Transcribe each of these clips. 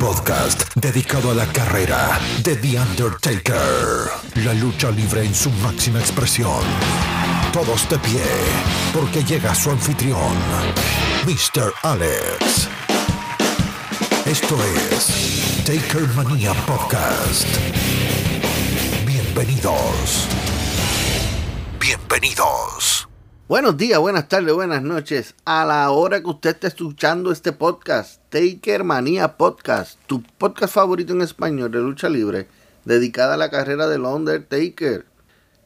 Podcast dedicado a la carrera de The Undertaker. La lucha libre en su máxima expresión. Todos de pie, porque llega su anfitrión, Mr. Alex. Esto es Taker Mania Podcast. Bienvenidos. Bienvenidos. Buenos días, buenas tardes, buenas noches. A la hora que usted esté escuchando este podcast, Taker Manía Podcast, tu podcast favorito en español de lucha libre, dedicada a la carrera del Undertaker.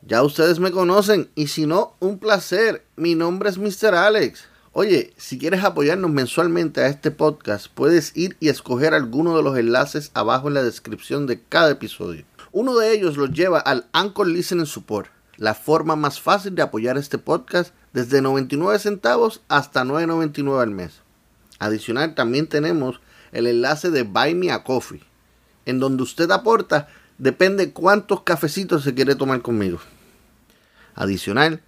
Ya ustedes me conocen y si no, un placer. Mi nombre es Mr. Alex. Oye, si quieres apoyarnos mensualmente a este podcast, puedes ir y escoger alguno de los enlaces abajo en la descripción de cada episodio. Uno de ellos los lleva al Anchor Listening Support la forma más fácil de apoyar este podcast desde 99 centavos hasta 9.99 al mes. Adicional también tenemos el enlace de Buy Me a Coffee, en donde usted aporta depende cuántos cafecitos se quiere tomar conmigo. Adicional,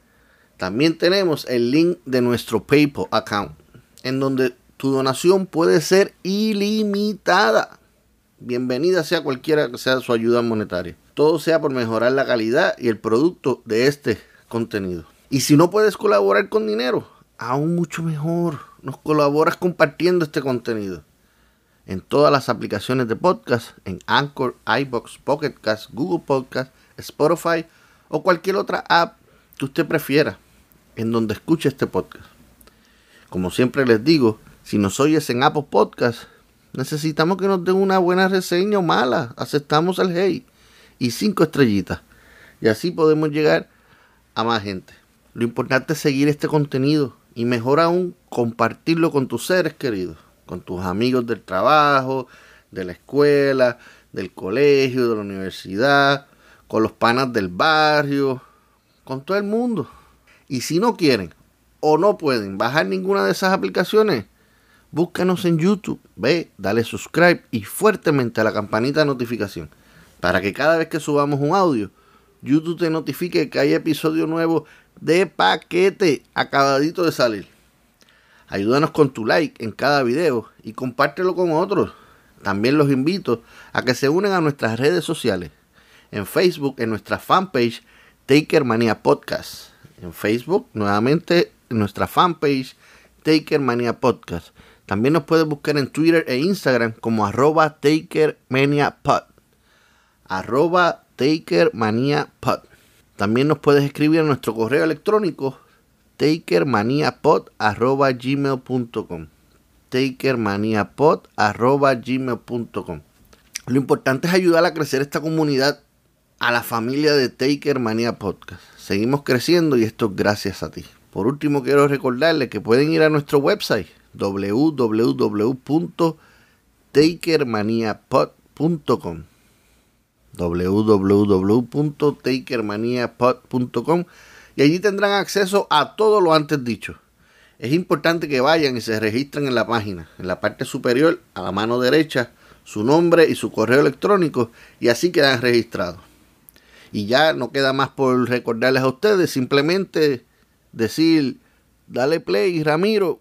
también tenemos el link de nuestro PayPal account, en donde tu donación puede ser ilimitada. Bienvenida sea cualquiera que sea su ayuda monetaria todo sea por mejorar la calidad y el producto de este contenido. Y si no puedes colaborar con dinero, aún mucho mejor, nos colaboras compartiendo este contenido en todas las aplicaciones de podcast, en Anchor, iBox, Pocket Cast, Google Podcast, Spotify o cualquier otra app que usted prefiera en donde escuche este podcast. Como siempre les digo, si nos oyes en Apple Podcast, necesitamos que nos den una buena reseña o mala. Aceptamos el hate y cinco estrellitas. Y así podemos llegar a más gente. Lo importante es seguir este contenido y mejor aún compartirlo con tus seres queridos, con tus amigos del trabajo, de la escuela, del colegio, de la universidad, con los panas del barrio, con todo el mundo. Y si no quieren o no pueden bajar ninguna de esas aplicaciones, búscanos en YouTube, ve, dale subscribe y fuertemente a la campanita de notificación para que cada vez que subamos un audio, YouTube te notifique que hay episodio nuevo de paquete acabadito de salir. Ayúdanos con tu like en cada video y compártelo con otros. También los invito a que se unan a nuestras redes sociales. En Facebook, en nuestra fanpage Taker Mania Podcast. En Facebook, nuevamente, en nuestra fanpage Taker Mania Podcast. También nos puedes buscar en Twitter e Instagram como arroba Pod arroba takermaniapod. También nos puedes escribir a nuestro correo electrónico takermaniapod arroba gmail.com takermaniapod arroba gmail.com Lo importante es ayudar a crecer esta comunidad a la familia de Taker Podcast. Seguimos creciendo y esto es gracias a ti. Por último, quiero recordarles que pueden ir a nuestro website www.takermaniapod.com www.takermaniapod.com y allí tendrán acceso a todo lo antes dicho. Es importante que vayan y se registren en la página, en la parte superior, a la mano derecha, su nombre y su correo electrónico y así quedan registrados. Y ya no queda más por recordarles a ustedes, simplemente decir, dale play, Ramiro,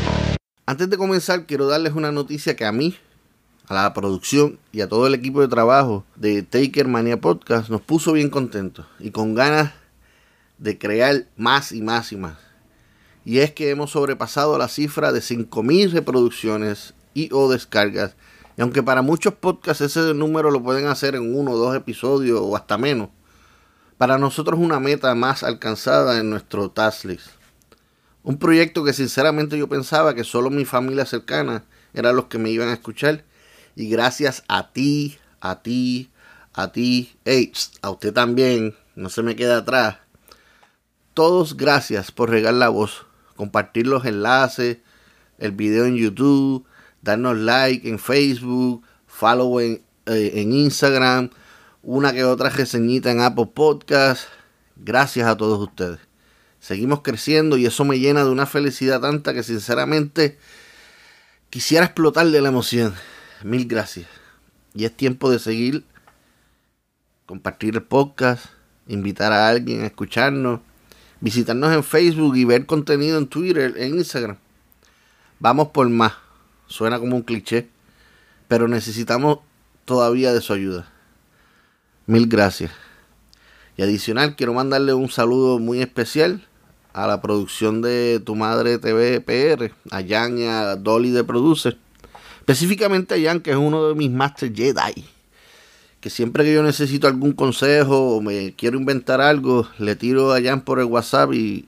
Antes de comenzar, quiero darles una noticia que a mí, a la producción y a todo el equipo de trabajo de Taker Mania Podcast nos puso bien contentos y con ganas de crear más y más y más. Y es que hemos sobrepasado la cifra de 5.000 reproducciones y o descargas. Y aunque para muchos podcasts ese número lo pueden hacer en uno o dos episodios o hasta menos, para nosotros es una meta más alcanzada en nuestro task list. Un proyecto que sinceramente yo pensaba que solo mi familia cercana eran los que me iban a escuchar. Y gracias a ti, a ti, a ti, hey, a usted también, no se me queda atrás. Todos gracias por regar la voz, compartir los enlaces, el video en YouTube, darnos like en Facebook, follow en, eh, en Instagram, una que otra reseñita en Apple Podcast. Gracias a todos ustedes. Seguimos creciendo y eso me llena de una felicidad tanta que sinceramente quisiera explotar de la emoción. Mil gracias. Y es tiempo de seguir, compartir el podcast, invitar a alguien a escucharnos, visitarnos en Facebook y ver contenido en Twitter, en Instagram. Vamos por más. Suena como un cliché, pero necesitamos todavía de su ayuda. Mil gracias. Y adicional, quiero mandarle un saludo muy especial a la producción de Tu Madre TV PR, a Jan y a Dolly de Producer. Específicamente a Jan, que es uno de mis Master Jedi. Que siempre que yo necesito algún consejo o me quiero inventar algo, le tiro a Jan por el WhatsApp y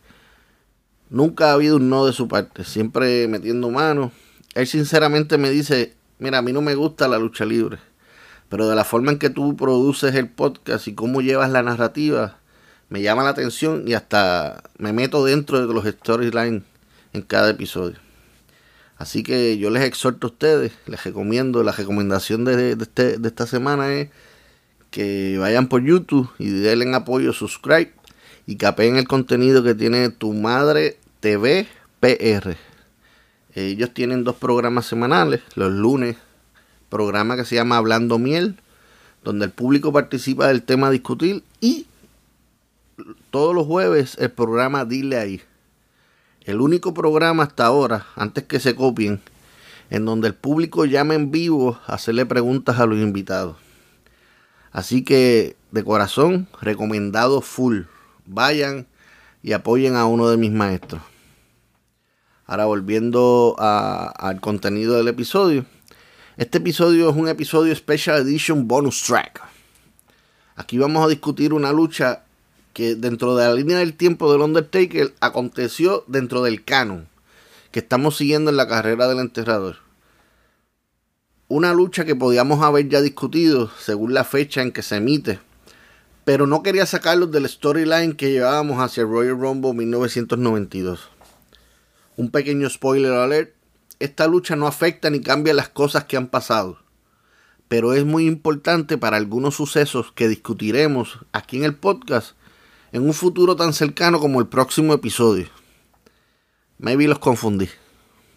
nunca ha habido un no de su parte. Siempre metiendo mano. Él sinceramente me dice, mira, a mí no me gusta la lucha libre pero de la forma en que tú produces el podcast y cómo llevas la narrativa, me llama la atención y hasta me meto dentro de los storylines en cada episodio. Así que yo les exhorto a ustedes, les recomiendo, la recomendación de, este, de esta semana es que vayan por YouTube y denle apoyo, subscribe y capeen el contenido que tiene Tu Madre TV PR. Ellos tienen dos programas semanales, los lunes programa que se llama Hablando Miel, donde el público participa del tema discutir y todos los jueves el programa Dile ahí. El único programa hasta ahora, antes que se copien, en donde el público llama en vivo a hacerle preguntas a los invitados. Así que de corazón, recomendado full. Vayan y apoyen a uno de mis maestros. Ahora volviendo al contenido del episodio. Este episodio es un episodio Special Edition Bonus Track. Aquí vamos a discutir una lucha que dentro de la línea del tiempo del Undertaker aconteció dentro del canon que estamos siguiendo en la carrera del enterrador. Una lucha que podíamos haber ya discutido según la fecha en que se emite, pero no quería sacarlos del storyline que llevábamos hacia Royal Rumble 1992. Un pequeño spoiler alert, esta lucha no afecta ni cambia las cosas que han pasado, pero es muy importante para algunos sucesos que discutiremos aquí en el podcast en un futuro tan cercano como el próximo episodio. Maybe los confundí,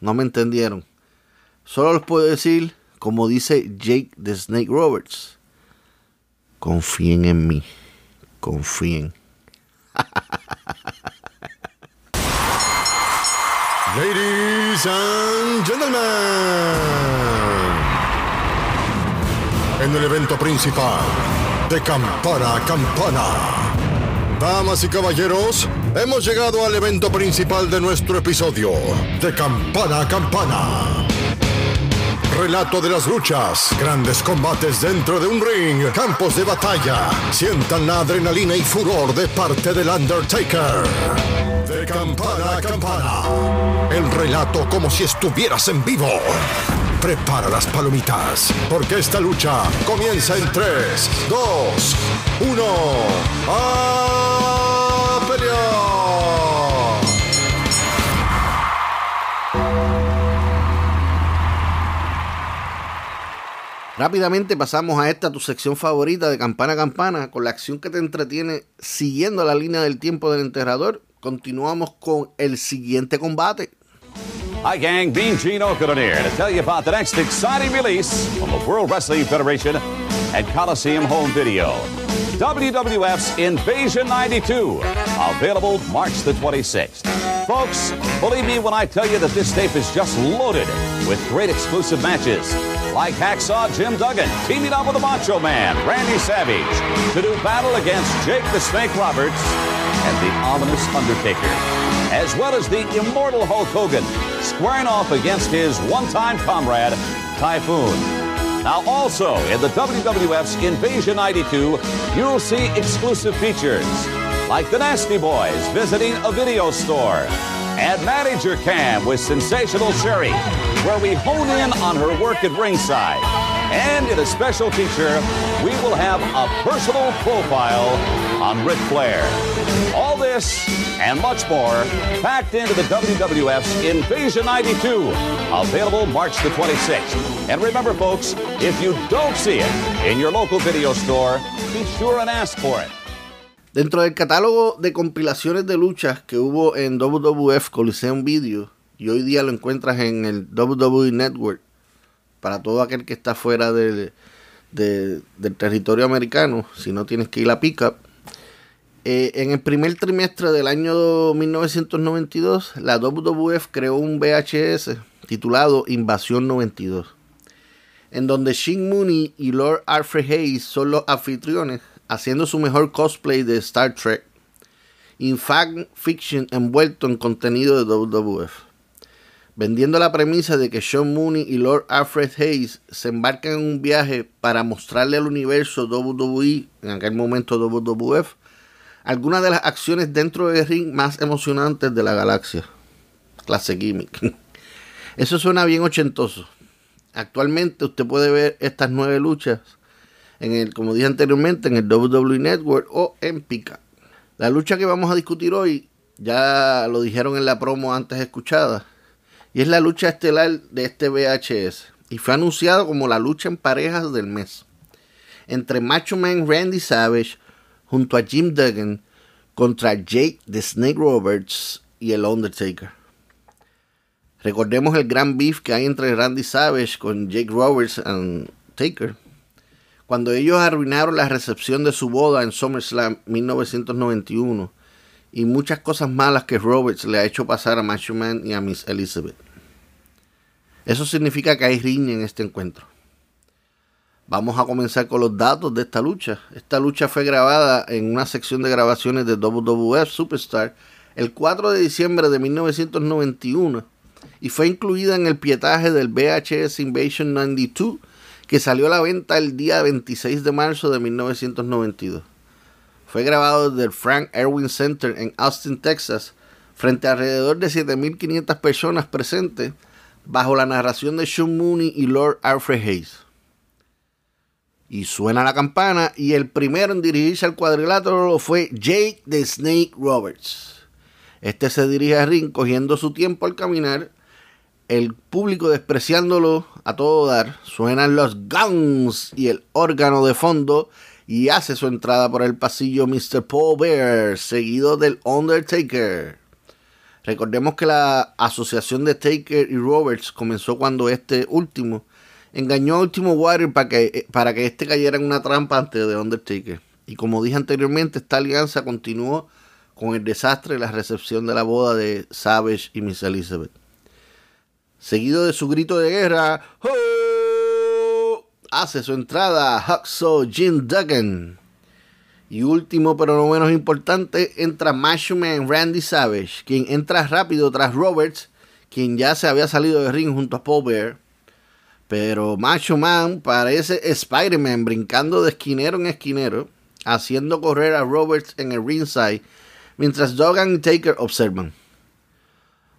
no me entendieron. Solo les puedo decir, como dice Jake the Snake Roberts, confíen en mí, confíen. Ladies and gentlemen, en el evento principal de Campana Campana. Damas y caballeros, hemos llegado al evento principal de nuestro episodio de Campana a Campana. Relato de las luchas, grandes combates dentro de un ring, campos de batalla. Sientan la adrenalina y furor de parte del Undertaker. De campana a campana. El relato como si estuvieras en vivo. Prepara las palomitas, porque esta lucha comienza en 3, 2, 1. ¡A! Rápidamente pasamos a esta tu sección favorita de campana a campana con la acción que te entretiene siguiendo la línea del tiempo del enterrador. Continuamos con el siguiente combate. Hi, gang. Bean Gino here to tell you about the next exciting release from the World Wrestling Federation and Coliseum Home Video. WWF's Invasion 92, available March the 26th. Folks, believe me when I tell you that this tape is just loaded with great exclusive matches like Hacksaw Jim Duggan teaming up with the Macho Man, Randy Savage, to do battle against Jake the Snake Roberts and the ominous Undertaker. As well as the immortal Hulk Hogan, squaring off against his one time comrade, Typhoon. Now, also in the WWF's Invasion 92, you'll see exclusive features like the Nasty Boys visiting a video store and Manager Cam with Sensational Sherry, where we hone in on her work at ringside. And in a special feature, we will have a personal profile on Ric Flair. This and much more packed into the WWF's Invasion 92, available March the 26th. And remember, folks, if you don't see it in your local video store, be sure and ask for it. Dentro del catálogo de compilaciones de luchas que hubo en WWF Coliseum Video, y hoy día lo encuentras en el WWE Network, para todo aquel que está fuera del, del territorio americano, si no tienes que ir a Pickup. Eh, en el primer trimestre del año 1992, la WWF creó un VHS titulado Invasión 92, en donde Shin Mooney y Lord Alfred Hayes son los anfitriones haciendo su mejor cosplay de Star Trek. In fact, fiction envuelto en contenido de WWF. Vendiendo la premisa de que Sean Mooney y Lord Alfred Hayes se embarcan en un viaje para mostrarle al universo WWE, en aquel momento WWF, algunas de las acciones dentro del ring más emocionantes de la galaxia. Clase gimmick. Eso suena bien ochentoso. Actualmente usted puede ver estas nueve luchas en el, como dije anteriormente, en el WWE Network o en Pica. La lucha que vamos a discutir hoy, ya lo dijeron en la promo antes escuchada, y es la lucha estelar de este VHS. Y fue anunciado como la lucha en parejas del mes. Entre Macho Man Randy Savage junto a Jim Duggan contra Jake the Snake Roberts y el Undertaker. Recordemos el gran beef que hay entre Randy Savage con Jake Roberts y Taker cuando ellos arruinaron la recepción de su boda en SummerSlam 1991 y muchas cosas malas que Roberts le ha hecho pasar a Macho Man y a Miss Elizabeth. Eso significa que hay riña en este encuentro. Vamos a comenzar con los datos de esta lucha. Esta lucha fue grabada en una sección de grabaciones de WWF Superstar el 4 de diciembre de 1991 y fue incluida en el pietaje del VHS Invasion 92 que salió a la venta el día 26 de marzo de 1992. Fue grabado desde el Frank Erwin Center en Austin, Texas, frente a alrededor de 7.500 personas presentes, bajo la narración de Sean Mooney y Lord Alfred Hayes. Y suena la campana y el primero en dirigirse al cuadrilátero fue Jake the Snake Roberts. Este se dirige a ring cogiendo su tiempo al caminar el público despreciándolo a todo dar, suenan los guns y el órgano de fondo y hace su entrada por el pasillo Mr. Paul Bear, seguido del Undertaker. Recordemos que la asociación de Taker y Roberts comenzó cuando este último engañó a Último Warrior para que, para que este cayera en una trampa antes de Undertaker. Y como dije anteriormente, esta alianza continuó con el desastre y la recepción de la boda de Savage y Miss Elizabeth seguido de su grito de guerra, hace su entrada Huxo Jim Duggan. Y último, pero no menos importante, entra Macho Man Randy Savage, quien entra rápido tras Roberts, quien ya se había salido de ring junto a Paul Bear. Pero Macho Man parece Spider-Man brincando de esquinero en esquinero, haciendo correr a Roberts en el ringside, mientras Duggan y Taker observan.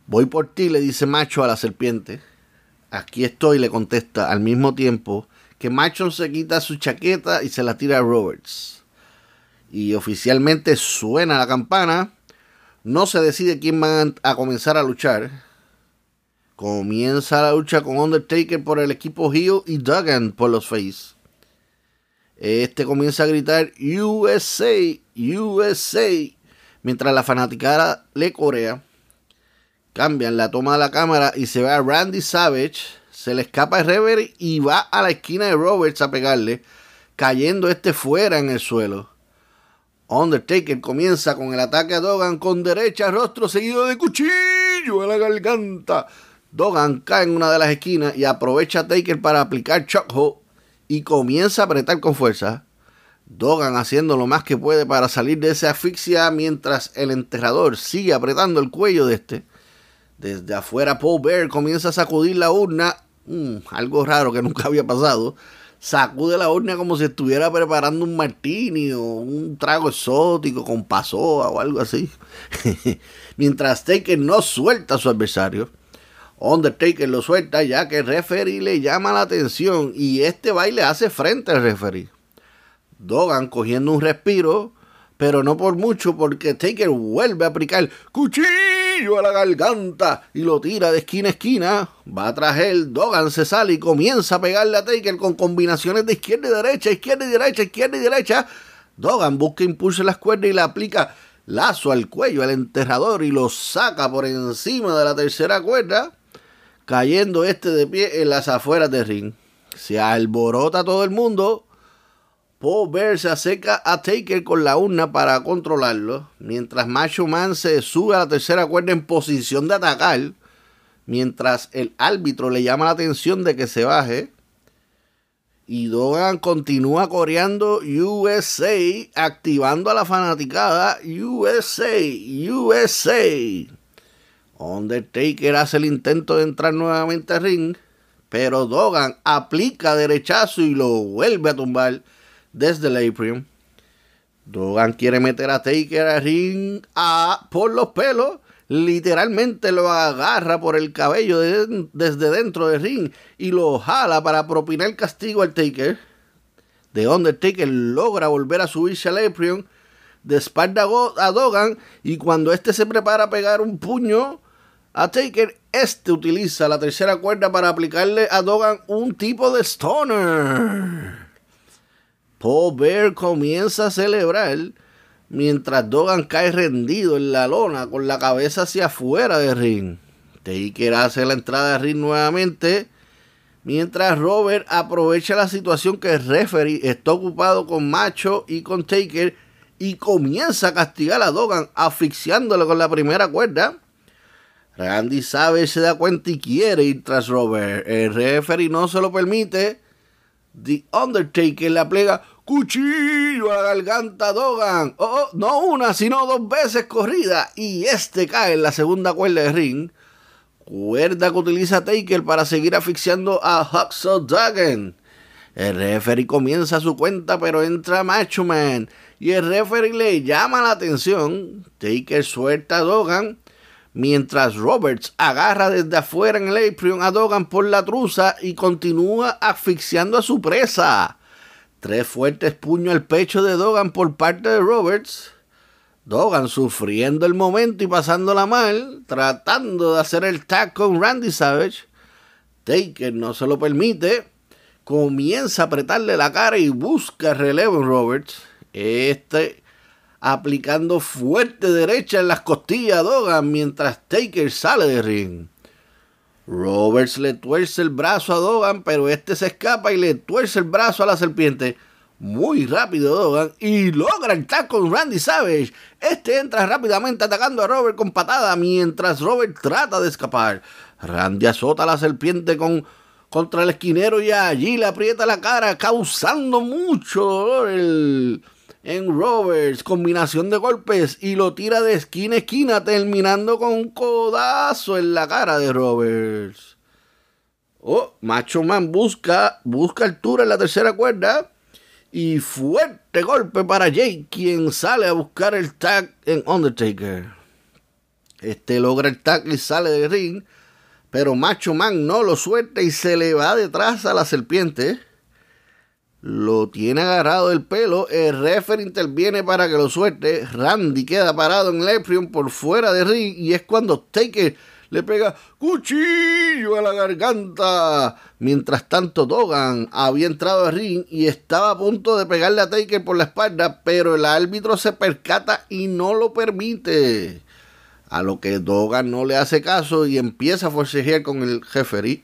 Voy por ti, le dice Macho a la serpiente. Aquí estoy, le contesta al mismo tiempo que Macho se quita su chaqueta y se la tira a Roberts. Y oficialmente suena la campana. No se decide quién va a comenzar a luchar. Comienza la lucha con Undertaker por el equipo Hill y Duggan por los Face. Este comienza a gritar USA, USA, mientras la fanaticada le corea. Cambian la toma de la cámara y se ve a Randy Savage. Se le escapa el reverie y va a la esquina de Roberts a pegarle, cayendo este fuera en el suelo. Undertaker comienza con el ataque a Dogan con derecha rostro seguido de cuchillo en la garganta. Dogan cae en una de las esquinas y aprovecha a Taker para aplicar chokehold y comienza a apretar con fuerza. Dogan haciendo lo más que puede para salir de esa asfixia mientras el enterrador sigue apretando el cuello de este. Desde afuera Paul Bear comienza a sacudir la urna, mm, algo raro que nunca había pasado. Sacude la urna como si estuviera preparando un martini o un trago exótico con pasoa o algo así. mientras Taker no suelta a su adversario. Undertaker lo suelta ya que el referee le llama la atención y este baile hace frente al referee. Dogan cogiendo un respiro, pero no por mucho porque Taker vuelve a aplicar cuchillo a la garganta y lo tira de esquina a esquina. Va tras él, Dogan se sale y comienza a pegarle a Taker con combinaciones de izquierda y derecha, izquierda y derecha, izquierda y derecha. Dogan busca impulso en las cuerdas y le aplica lazo al cuello al enterrador y lo saca por encima de la tercera cuerda, cayendo este de pie en las afueras del ring. Se alborota todo el mundo Paul Bear se acerca a Taker con la urna para controlarlo, mientras Macho Man se sube a la tercera cuerda en posición de atacar, mientras el árbitro le llama la atención de que se baje. Y Dogan continúa coreando USA, activando a la fanaticada USA, USA. Undertaker hace el intento de entrar nuevamente al ring, pero Dogan aplica derechazo y lo vuelve a tumbar desde el Aprium. Dogan quiere meter a Taker a ring a, por los pelos. Literalmente lo agarra por el cabello desde dentro del ring y lo jala para propinar castigo al Taker. De Undertaker logra volver a subirse al Aprium de espalda a Dogan y cuando este se prepara a pegar un puño a Taker, este utiliza la tercera cuerda para aplicarle a Dogan un tipo de stoner. Paul Bear comienza a celebrar mientras Dogan cae rendido en la lona con la cabeza hacia afuera del ring. Taker hace la entrada al ring nuevamente mientras Robert aprovecha la situación que el referee está ocupado con Macho y con Taker y comienza a castigar a Dogan asfixiándolo con la primera cuerda. Randy sabe, se da cuenta y quiere ir tras Robert. El referee no se lo permite The Undertaker le plega cuchillo a la garganta Dogan. Oh, oh, no una, sino dos veces corrida. Y este cae en la segunda cuerda de ring. Cuerda que utiliza Taker para seguir asfixiando a Huxley Duggan. El referee comienza su cuenta, pero entra Macho Man. Y el referee le llama la atención. Taker suelta a Dogan mientras Roberts agarra desde afuera en el apron a Dogan por la truza y continúa asfixiando a su presa. Tres fuertes puños al pecho de Dogan por parte de Roberts. Dogan sufriendo el momento y pasándola mal, tratando de hacer el tag con Randy Savage. Taker no se lo permite. Comienza a apretarle la cara y busca relevo en Roberts. Este aplicando fuerte derecha en las costillas a Dogan mientras Taker sale de ring. Roberts le tuerce el brazo a Dogan, pero este se escapa y le tuerce el brazo a la serpiente. Muy rápido Dogan y logra el con Randy Savage. Este entra rápidamente atacando a Robert con patada mientras Robert trata de escapar. Randy azota a la serpiente con, contra el esquinero y allí le aprieta la cara causando mucho dolor el en Roberts, combinación de golpes y lo tira de esquina a esquina, terminando con un codazo en la cara de Roberts. Oh, Macho Man busca, busca altura en la tercera cuerda y fuerte golpe para Jake, quien sale a buscar el tag en Undertaker. Este logra el tag y sale del ring, pero Macho Man no lo suelta y se le va detrás a la serpiente lo tiene agarrado el pelo, el referee interviene para que lo suelte, Randy queda parado en el por fuera de ring y es cuando Taker le pega cuchillo a la garganta. Mientras tanto Dogan había entrado al ring y estaba a punto de pegarle a Taker por la espalda, pero el árbitro se percata y no lo permite. A lo que Dogan no le hace caso y empieza a forcejear con el referee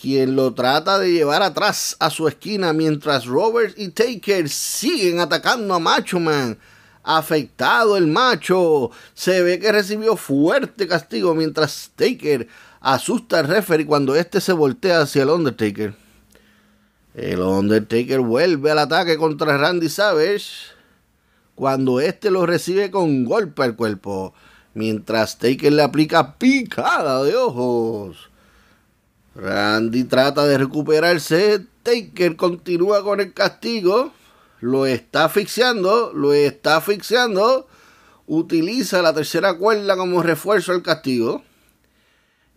quien lo trata de llevar atrás a su esquina mientras Robert y Taker siguen atacando a Macho Man. Afectado el macho, se ve que recibió fuerte castigo mientras Taker asusta al referee cuando este se voltea hacia el Undertaker. El Undertaker vuelve al ataque contra Randy Savage cuando este lo recibe con golpe al cuerpo, mientras Taker le aplica picada de ojos. Randy trata de recuperarse, Taker continúa con el castigo, lo está asfixiando, lo está asfixiando, utiliza la tercera cuerda como refuerzo al castigo.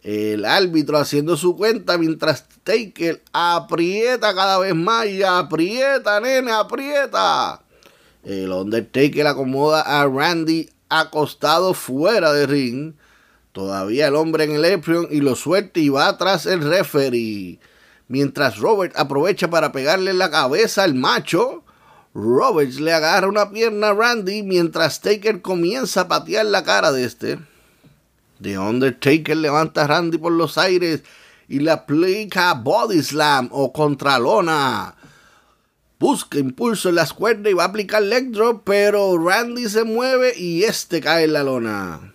El árbitro haciendo su cuenta mientras Taker aprieta cada vez más y aprieta, nene, aprieta. El Undertaker acomoda a Randy acostado fuera de ring. Todavía el hombre en el apron y lo suelta y va tras el referee. Mientras Robert aprovecha para pegarle la cabeza al macho. Roberts le agarra una pierna a Randy mientras Taker comienza a patear la cara de este. The Undertaker levanta a Randy por los aires y le aplica Body Slam o Contralona. Busca impulso en las cuerdas y va a aplicar drop, pero Randy se mueve y este cae en la lona.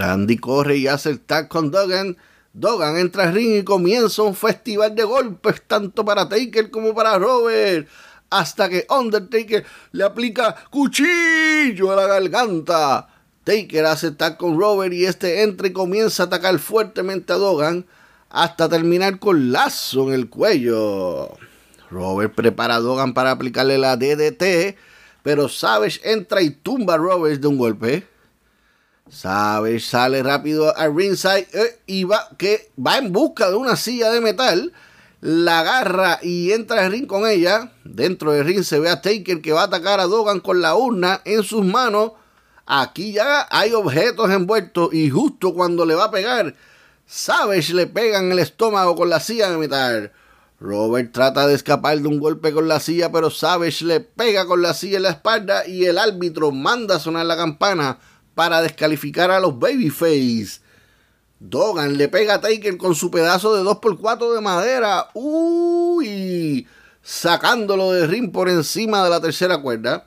Randy corre y hace el tag con Duggan. Duggan entra al ring y comienza un festival de golpes tanto para Taker como para Robert. Hasta que Undertaker le aplica cuchillo a la garganta. Taker hace tag con Robert y este entra y comienza a atacar fuertemente a Dogan hasta terminar con lazo en el cuello. Robert prepara a Dogan para aplicarle la DDT, pero Savage entra y tumba a Robert de un golpe. Savage sale rápido al ringside eh, y va, que va en busca de una silla de metal. La agarra y entra al ring con ella. Dentro del ring se ve a Taker que va a atacar a Dogan con la urna en sus manos Aquí ya hay objetos envueltos y justo cuando le va a pegar, Savage le pega en el estómago con la silla de metal. Robert trata de escapar de un golpe con la silla, pero Savage le pega con la silla en la espalda y el árbitro manda a sonar la campana para descalificar a los Babyface. Dogan le pega a Taker con su pedazo de 2x4 de madera. Uy, sacándolo de ring por encima de la tercera cuerda.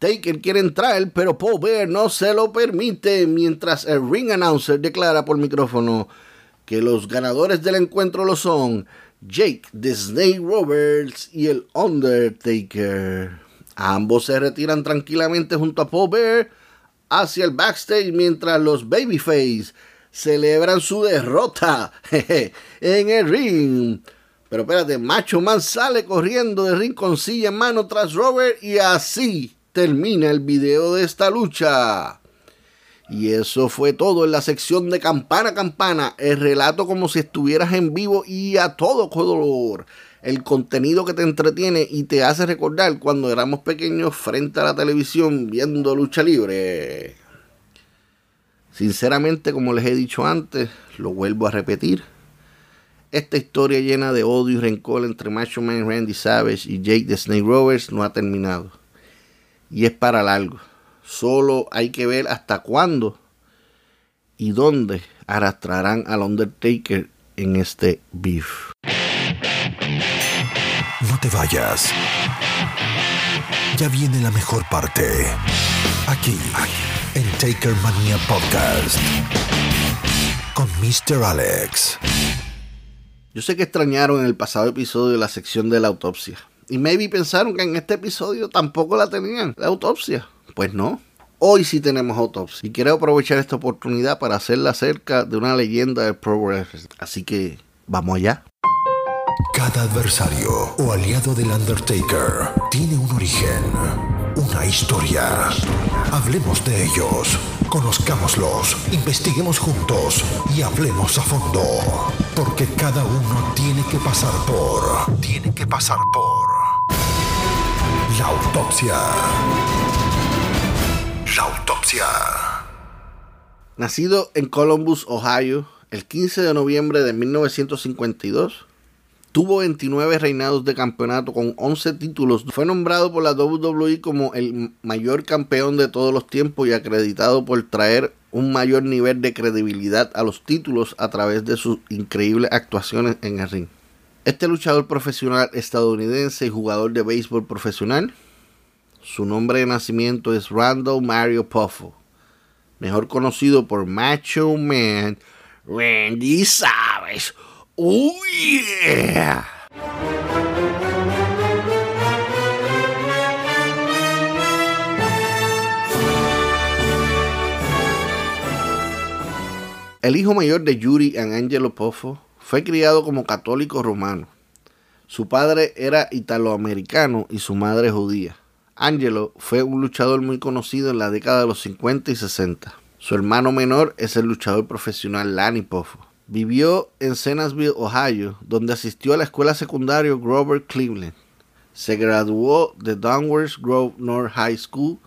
Taker quiere entrar, pero Paul Bear no se lo permite, mientras el ring announcer declara por micrófono que los ganadores del encuentro lo son Jake the Snake Roberts y el Undertaker. Ambos se retiran tranquilamente junto a Paul Bear hacia el backstage mientras los Babyface celebran su derrota en el ring. Pero espérate, Macho Man sale corriendo de ring silla en mano tras Robert y así termina el video de esta lucha. Y eso fue todo en la sección de campana campana, el relato como si estuvieras en vivo y a todo color. El contenido que te entretiene y te hace recordar cuando éramos pequeños frente a la televisión viendo lucha libre. Sinceramente, como les he dicho antes, lo vuelvo a repetir. Esta historia llena de odio y rencor entre Macho Man Randy Savage y Jake the Snake Roberts no ha terminado y es para largo. Solo hay que ver hasta cuándo y dónde arrastrarán al Undertaker en este beef. Te vayas. Ya viene la mejor parte. Aquí, en Taker Mania Podcast. Con Mr. Alex. Yo sé que extrañaron en el pasado episodio la sección de la autopsia. Y maybe pensaron que en este episodio tampoco la tenían, la autopsia. Pues no. Hoy sí tenemos autopsia. Y quiero aprovechar esta oportunidad para hacerla acerca de una leyenda del Pro Así que vamos allá. Cada adversario o aliado del Undertaker tiene un origen, una historia. Hablemos de ellos, conozcámoslos, investiguemos juntos y hablemos a fondo. Porque cada uno tiene que pasar por... Tiene que pasar por... La autopsia. La autopsia. Nacido en Columbus, Ohio, el 15 de noviembre de 1952, tuvo 29 reinados de campeonato con 11 títulos. Fue nombrado por la WWE como el mayor campeón de todos los tiempos y acreditado por traer un mayor nivel de credibilidad a los títulos a través de sus increíbles actuaciones en el ring. Este luchador profesional estadounidense y jugador de béisbol profesional, su nombre de nacimiento es Randall Mario Puffo, mejor conocido por Macho Man Randy Savage. Oh! El hijo mayor de Yuri Angelo Poffo fue criado como católico romano. Su padre era italoamericano y su madre judía. Angelo fue un luchador muy conocido en la década de los 50 y 60. Su hermano menor es el luchador profesional Lani Poffo. Vivió en Cenasville, Ohio, donde asistió a la escuela secundaria Grover Cleveland. Se graduó de Downers Grove North High School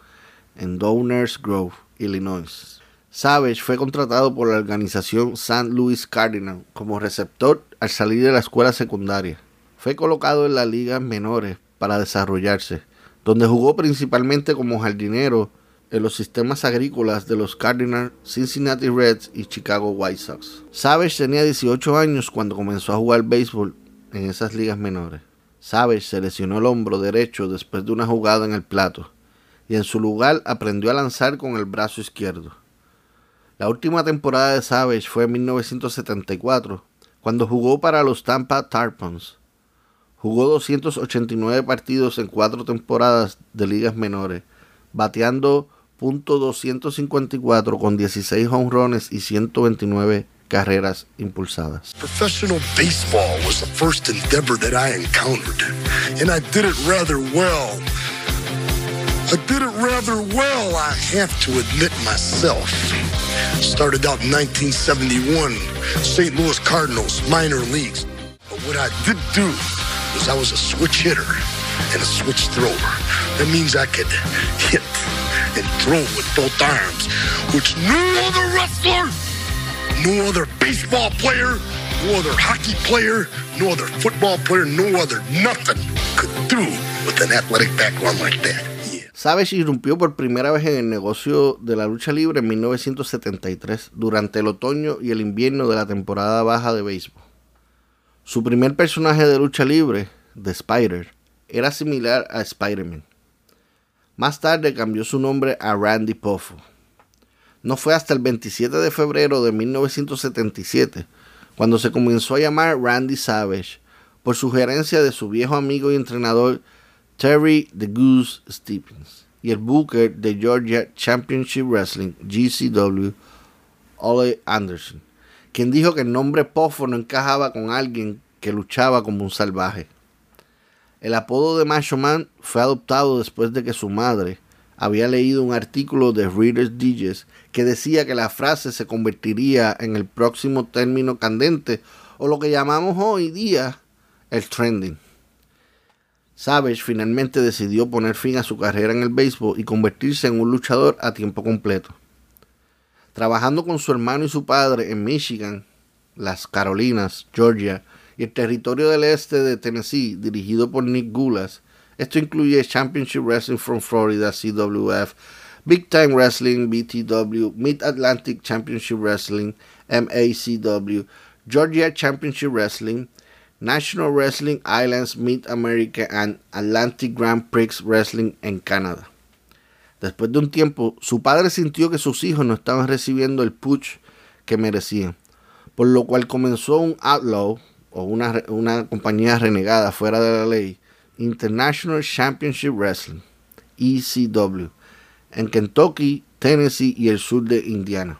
en Downers Grove, Illinois. Savage fue contratado por la organización St. Louis Cardinal como receptor al salir de la escuela secundaria. Fue colocado en las ligas menores para desarrollarse, donde jugó principalmente como jardinero en los sistemas agrícolas de los Cardinals, Cincinnati Reds y Chicago White Sox. Savage tenía 18 años cuando comenzó a jugar béisbol en esas ligas menores. Savage se lesionó el hombro derecho después de una jugada en el plato y en su lugar aprendió a lanzar con el brazo izquierdo. La última temporada de Savage fue en 1974, cuando jugó para los Tampa Tarpons. Jugó 289 partidos en cuatro temporadas de ligas menores, bateando .254 con 16 honrones y 129 carreras impulsadas. Professional baseball was the first endeavor that I encountered, and I did it rather well. I did it rather well, I have to admit myself. Started out in 1971, St. Louis Cardinals, minor leagues. But what I did do was I was a switch hitter and a switch thrower. That means I could hit and throw with both arms, which no other wrestler, no other baseball player, no other hockey player, no other football player, no other nothing could do with an athletic background like that. Savage irrumpió por primera vez en el negocio de la lucha libre en 1973, durante el otoño y el invierno de la temporada baja de béisbol. Su primer personaje de lucha libre, The Spider, era similar a Spider-Man. Más tarde cambió su nombre a Randy Poffo. No fue hasta el 27 de febrero de 1977 cuando se comenzó a llamar Randy Savage por sugerencia de su viejo amigo y entrenador Terry the Goose Stevens y el booker de Georgia Championship Wrestling, GCW, Ole Anderson, quien dijo que el nombre Poffo no encajaba con alguien que luchaba como un salvaje. El apodo de Macho Man fue adoptado después de que su madre había leído un artículo de Reader's Digest que decía que la frase se convertiría en el próximo término candente o lo que llamamos hoy día el trending. Savage finalmente decidió poner fin a su carrera en el béisbol y convertirse en un luchador a tiempo completo. Trabajando con su hermano y su padre en Michigan, las Carolinas, Georgia y el territorio del este de Tennessee, dirigido por Nick Gulas, esto incluye Championship Wrestling from Florida, CWF, Big Time Wrestling, BTW, Mid Atlantic Championship Wrestling, MACW, Georgia Championship Wrestling, National Wrestling Islands Mid America and Atlantic Grand Prix Wrestling en Canadá. Después de un tiempo, su padre sintió que sus hijos no estaban recibiendo el push que merecían, por lo cual comenzó un outlaw o una, una compañía renegada fuera de la ley, International Championship Wrestling, ECW, en Kentucky, Tennessee y el sur de Indiana.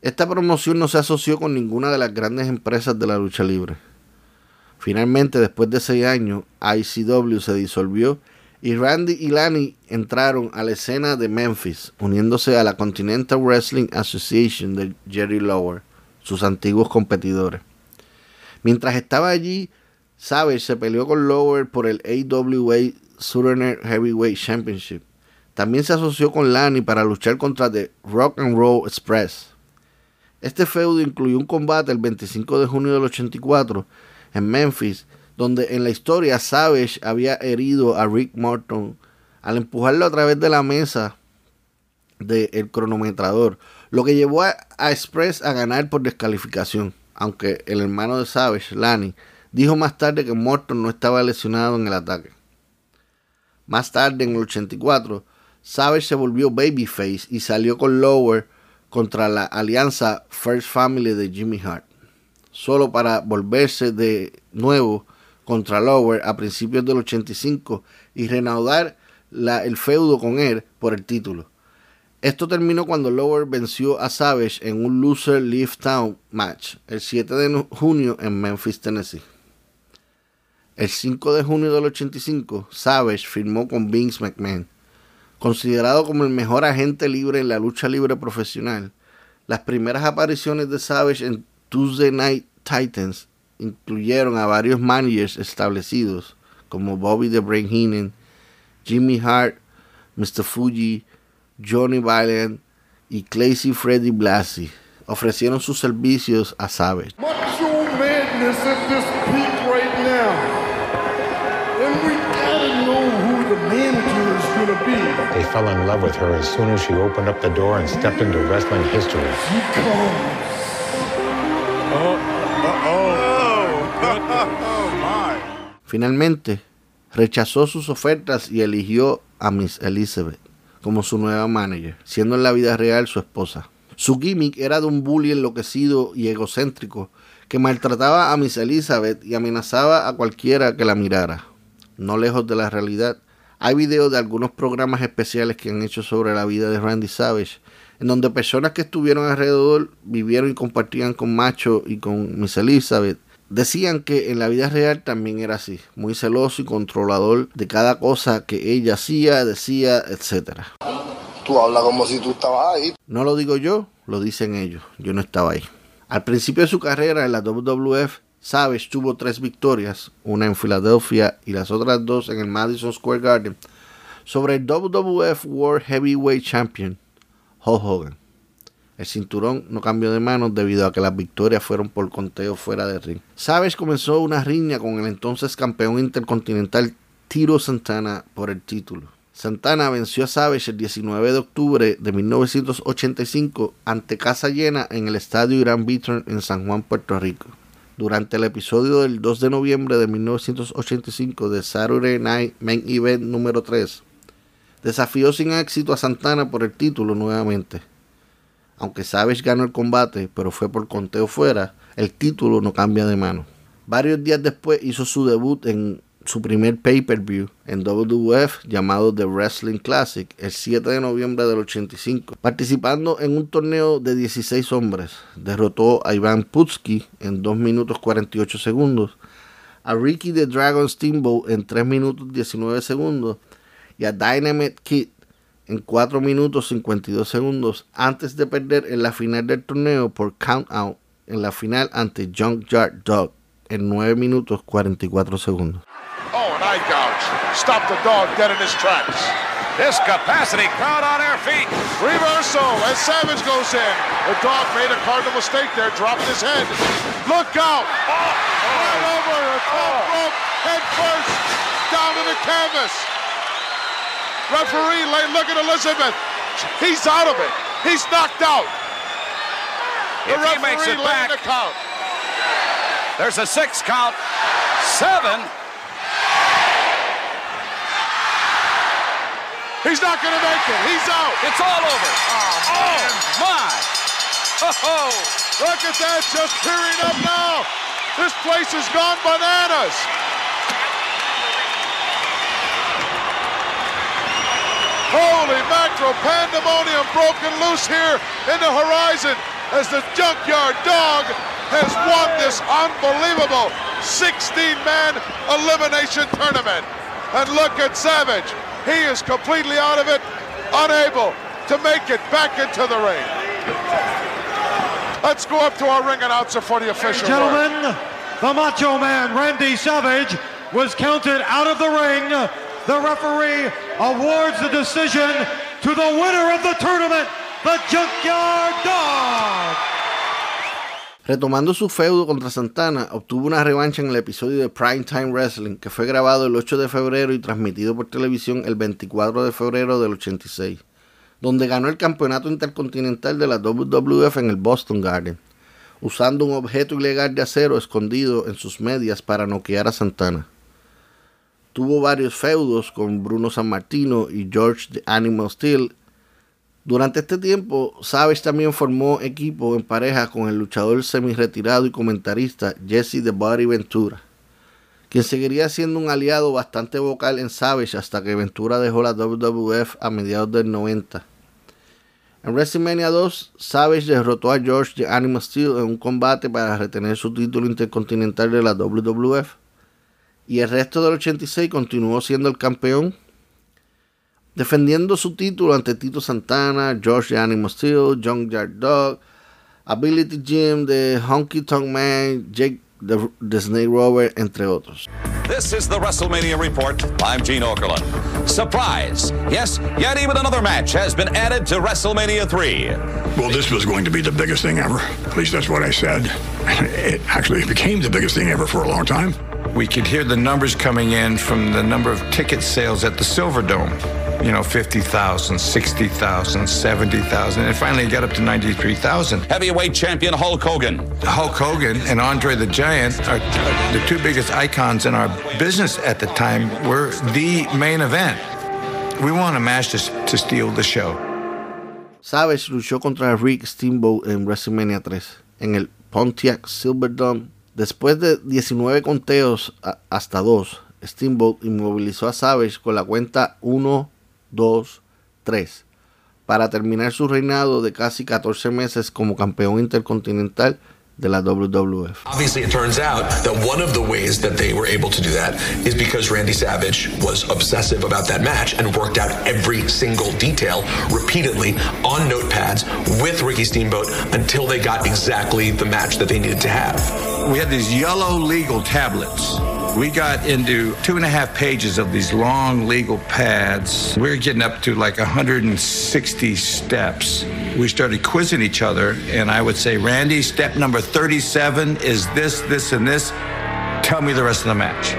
Esta promoción no se asoció con ninguna de las grandes empresas de la lucha libre. Finalmente, después de seis años, ICW se disolvió y Randy y Lani entraron a la escena de Memphis, uniéndose a la Continental Wrestling Association de Jerry Lower, sus antiguos competidores. Mientras estaba allí, Savage se peleó con Lower por el AWA Southern Heavyweight Championship. También se asoció con Lani para luchar contra The Rock and Roll Express. Este feudo incluyó un combate el 25 de junio del 84 en Memphis, donde en la historia Savage había herido a Rick Morton al empujarlo a través de la mesa del cronometrador, lo que llevó a, Express a ganar por descalificación, aunque el hermano de Savage, Lani, dijo más tarde que Morton no estaba lesionado en el ataque. Más tarde, en el 84, Savage se volvió babyface y salió con Lower contra la alianza First Family de Jimmy Hart solo para volverse de nuevo contra Lower a principios del 85 y reanudar el feudo con él por el título. Esto terminó cuando Lower venció a Savage en un loser leave town match el 7 de junio en Memphis, Tennessee. El 5 de junio del 85, Savage firmó con Vince McMahon. Considerado como el mejor agente libre en la lucha libre profesional, las primeras apariciones de Savage en Tuesday Night Titans incluyeron a varios managers establecidos como Bobby the Brain Heenan, Jimmy Hart, Mr. Fuji, Johnny Valiant y Clacy Freddy Blassie ofrecieron sus servicios a Savage. They fell in love with her as soon as she opened up the door and stepped into wrestling history. Finalmente, rechazó sus ofertas y eligió a Miss Elizabeth como su nueva manager, siendo en la vida real su esposa. Su gimmick era de un bully enloquecido y egocéntrico que maltrataba a Miss Elizabeth y amenazaba a cualquiera que la mirara. No lejos de la realidad, hay videos de algunos programas especiales que han hecho sobre la vida de Randy Savage, en donde personas que estuvieron alrededor vivieron y compartían con Macho y con Miss Elizabeth. Decían que en la vida real también era así, muy celoso y controlador de cada cosa que ella hacía, decía, etc. Tú hablas como si tú estabas ahí. No lo digo yo, lo dicen ellos, yo no estaba ahí. Al principio de su carrera en la WWF, Savage tuvo tres victorias, una en Filadelfia y las otras dos en el Madison Square Garden, sobre el WWF World Heavyweight Champion, Hulk Hogan. El cinturón no cambió de manos debido a que las victorias fueron por conteo fuera de ring. Savage comenzó una riña con el entonces campeón intercontinental Tito Santana por el título. Santana venció a Savage el 19 de octubre de 1985 ante casa llena en el estadio Irán Beaton en San Juan, Puerto Rico durante el episodio del 2 de noviembre de 1985 de Saturday Night Main Event número 3. Desafió sin éxito a Santana por el título nuevamente. Aunque Savage ganó el combate, pero fue por conteo fuera, el título no cambia de mano. Varios días después hizo su debut en su primer pay-per-view en WWF llamado The Wrestling Classic el 7 de noviembre del 85. Participando en un torneo de 16 hombres, derrotó a Iván Putski en 2 minutos 48 segundos, a Ricky the Dragon Steamboat en 3 minutos 19 segundos y a Dynamite Kid en 4 minutos 52 segundos antes de perder en la final del torneo por count out en la final ante Junkyard Dog en 9 minutos 44 segundos. eye gouge. Stop the dog dead in his tracks. This capacity crowd on their feet. Reversal as Savage goes in. The dog made a cardinal mistake there, dropped his head. Look out! Oh, oh, right over the top oh. rope, head first, down to the canvas. Referee, look at Elizabeth. He's out of it. He's knocked out. The if he makes it back, the count. There's a six count. Seven. He's not going to make it. He's out. It's all over. Oh, oh my. Oh, look at that. Just tearing up now. This place has gone bananas. Holy mackerel, pandemonium broken loose here in the horizon as the Junkyard Dog has won this unbelievable 16-man elimination tournament. And look at Savage. He is completely out of it, unable to make it back into the ring. Let's go up to our ring announcer for the official. Gentlemen, word. the Macho Man Randy Savage was counted out of the ring. The referee awards the decision to the winner of the tournament, the Junkyard Dog. Retomando su feudo contra Santana, obtuvo una revancha en el episodio de Prime Time Wrestling, que fue grabado el 8 de febrero y transmitido por televisión el 24 de febrero del 86, donde ganó el campeonato intercontinental de la WWF en el Boston Garden, usando un objeto ilegal de acero escondido en sus medias para noquear a Santana. Tuvo varios feudos con Bruno San Martino y George the Animal Steel durante este tiempo, Savage también formó equipo en pareja con el luchador semi-retirado y comentarista Jesse The Body Ventura, quien seguiría siendo un aliado bastante vocal en Savage hasta que Ventura dejó la WWF a mediados del 90. En WrestleMania 2, Savage derrotó a George the Animal Steel en un combate para retener su título intercontinental de la WWF. Y el resto del 86 continuó siendo el campeón, defendiendo su título ante Tito Santana, George Animal Steel, John Yard Dog, Ability Jim, The Honky Tonk Man, Jake the, the Snake Rover, entre otros. This is the WrestleMania Report. I'm Gene Okerlund. Surprise! Yes, yet even another match has been added to WrestleMania 3. Well, this was going to be the biggest thing ever. At least that's what I said. It actually became the biggest thing ever for a long time. We could hear the numbers coming in from the number of ticket sales at the Silver Dome you know, 50,000, 60,000, 70,000, and finally got up to 93,000. Heavyweight champion Hulk Hogan. Hulk Hogan and Andre the Giant are the two biggest icons in our business at the time were the main event. We want a match to, to steal the show. Savage luchó contra Rick Steamboat en WrestleMania 3 en el Pontiac Silverdome. Después de 19 conteos hasta 2, Steamboat inmovilizó a Savage con la cuenta 1 2, 3, para terminar su reinado de casi 14 meses como campeón intercontinental de la WWF. Obviously, it turns out that one of the ways that they were able to do that is because Randy Savage was obsessive about that match and worked out every single detail repeatedly on notepads with Ricky Steamboat until they got exactly the match that they needed to have. We had these yellow legal tablets we got into two and a half pages of these long legal pads. We were getting up to like 160 steps. We started quizzing each other, and I would say, Randy, step number 37 is this, this, and this. Tell me the rest of the match.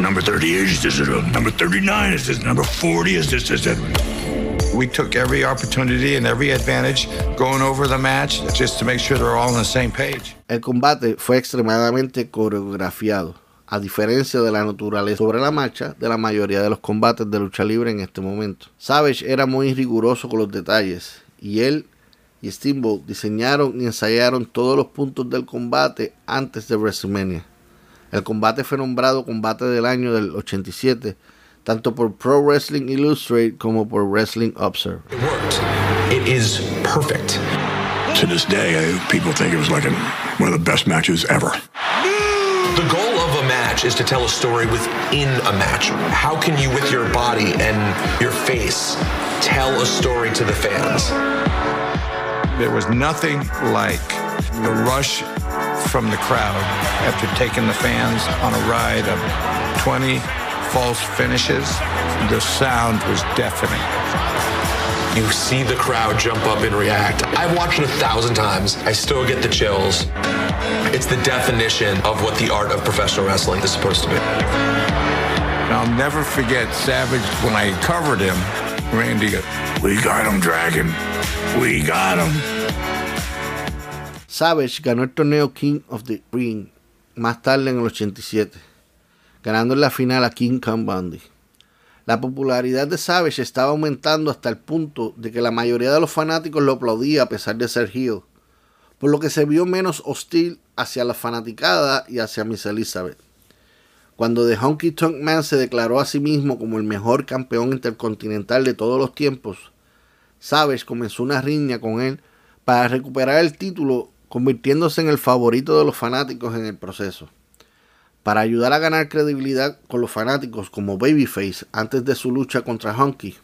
Number 38 is this, number 39 is this, number 40 is this, is it. We took every opportunity and every advantage going over the match just to make sure they're all on the same page. El combate fue extremadamente coreografiado. A diferencia de la naturaleza sobre la marcha de la mayoría de los combates de lucha libre en este momento. Savage era muy riguroso con los detalles y él y Steamboat diseñaron y ensayaron todos los puntos del combate antes de WrestleMania. El combate fue nombrado combate del año del 87 tanto por Pro Wrestling Illustrated como por Wrestling Observer. It worked. It is perfect. To this day, people think it was like one of the best matches ever. The goal match is to tell a story within a match. How can you, with your body and your face, tell a story to the fans? There was nothing like the rush from the crowd after taking the fans on a ride of 20 false finishes. The sound was deafening. You see the crowd jump up and react. I've watched it a thousand times. I still get the chills. It's the definition of what the art of professional wrestling is supposed to be. I'll never forget Savage when I covered him. Randy goes, We got him, Dragon. We got him. Savage ganó el torneo King of the Ring más tarde en el 87, ganando en la final a King Kong Bundy. La popularidad de Savage estaba aumentando hasta el punto de que la mayoría de los fanáticos lo aplaudía a pesar de ser heel, por lo que se vio menos hostil hacia la fanaticada y hacia Miss Elizabeth. Cuando The Honky Tonk Man se declaró a sí mismo como el mejor campeón intercontinental de todos los tiempos, Savage comenzó una riña con él para recuperar el título, convirtiéndose en el favorito de los fanáticos en el proceso para ayudar a ganar credibilidad con los fanáticos como Babyface antes de su lucha contra Honky.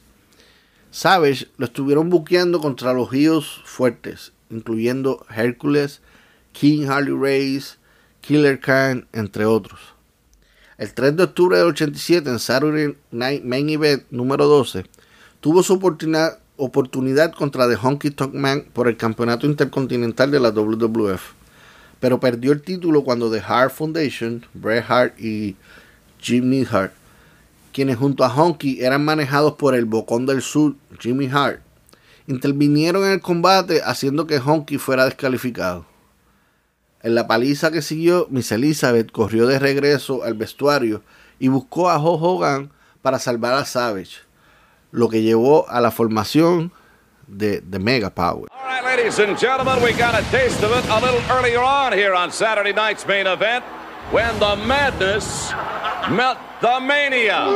Savage lo estuvieron buqueando contra los heels fuertes, incluyendo Hercules, King Harley Race, Killer Khan, entre otros. El 3 de octubre del 87 en Saturday Night Main Event número 12, tuvo su oportunidad, oportunidad contra The Honky Tonk Man por el campeonato intercontinental de la WWF pero perdió el título cuando The Hart Foundation, Bret Hart y Jimmy Hart, quienes junto a Honky eran manejados por el Bocón del Sur, Jimmy Hart, intervinieron en el combate haciendo que Honky fuera descalificado. En la paliza que siguió, Miss Elizabeth corrió de regreso al vestuario y buscó a Hulk Hogan para salvar a Savage, lo que llevó a la formación de, de Mega Power. Ladies and gentlemen, we got a taste of it a little earlier on here on Saturday night's main event when the madness met the mania.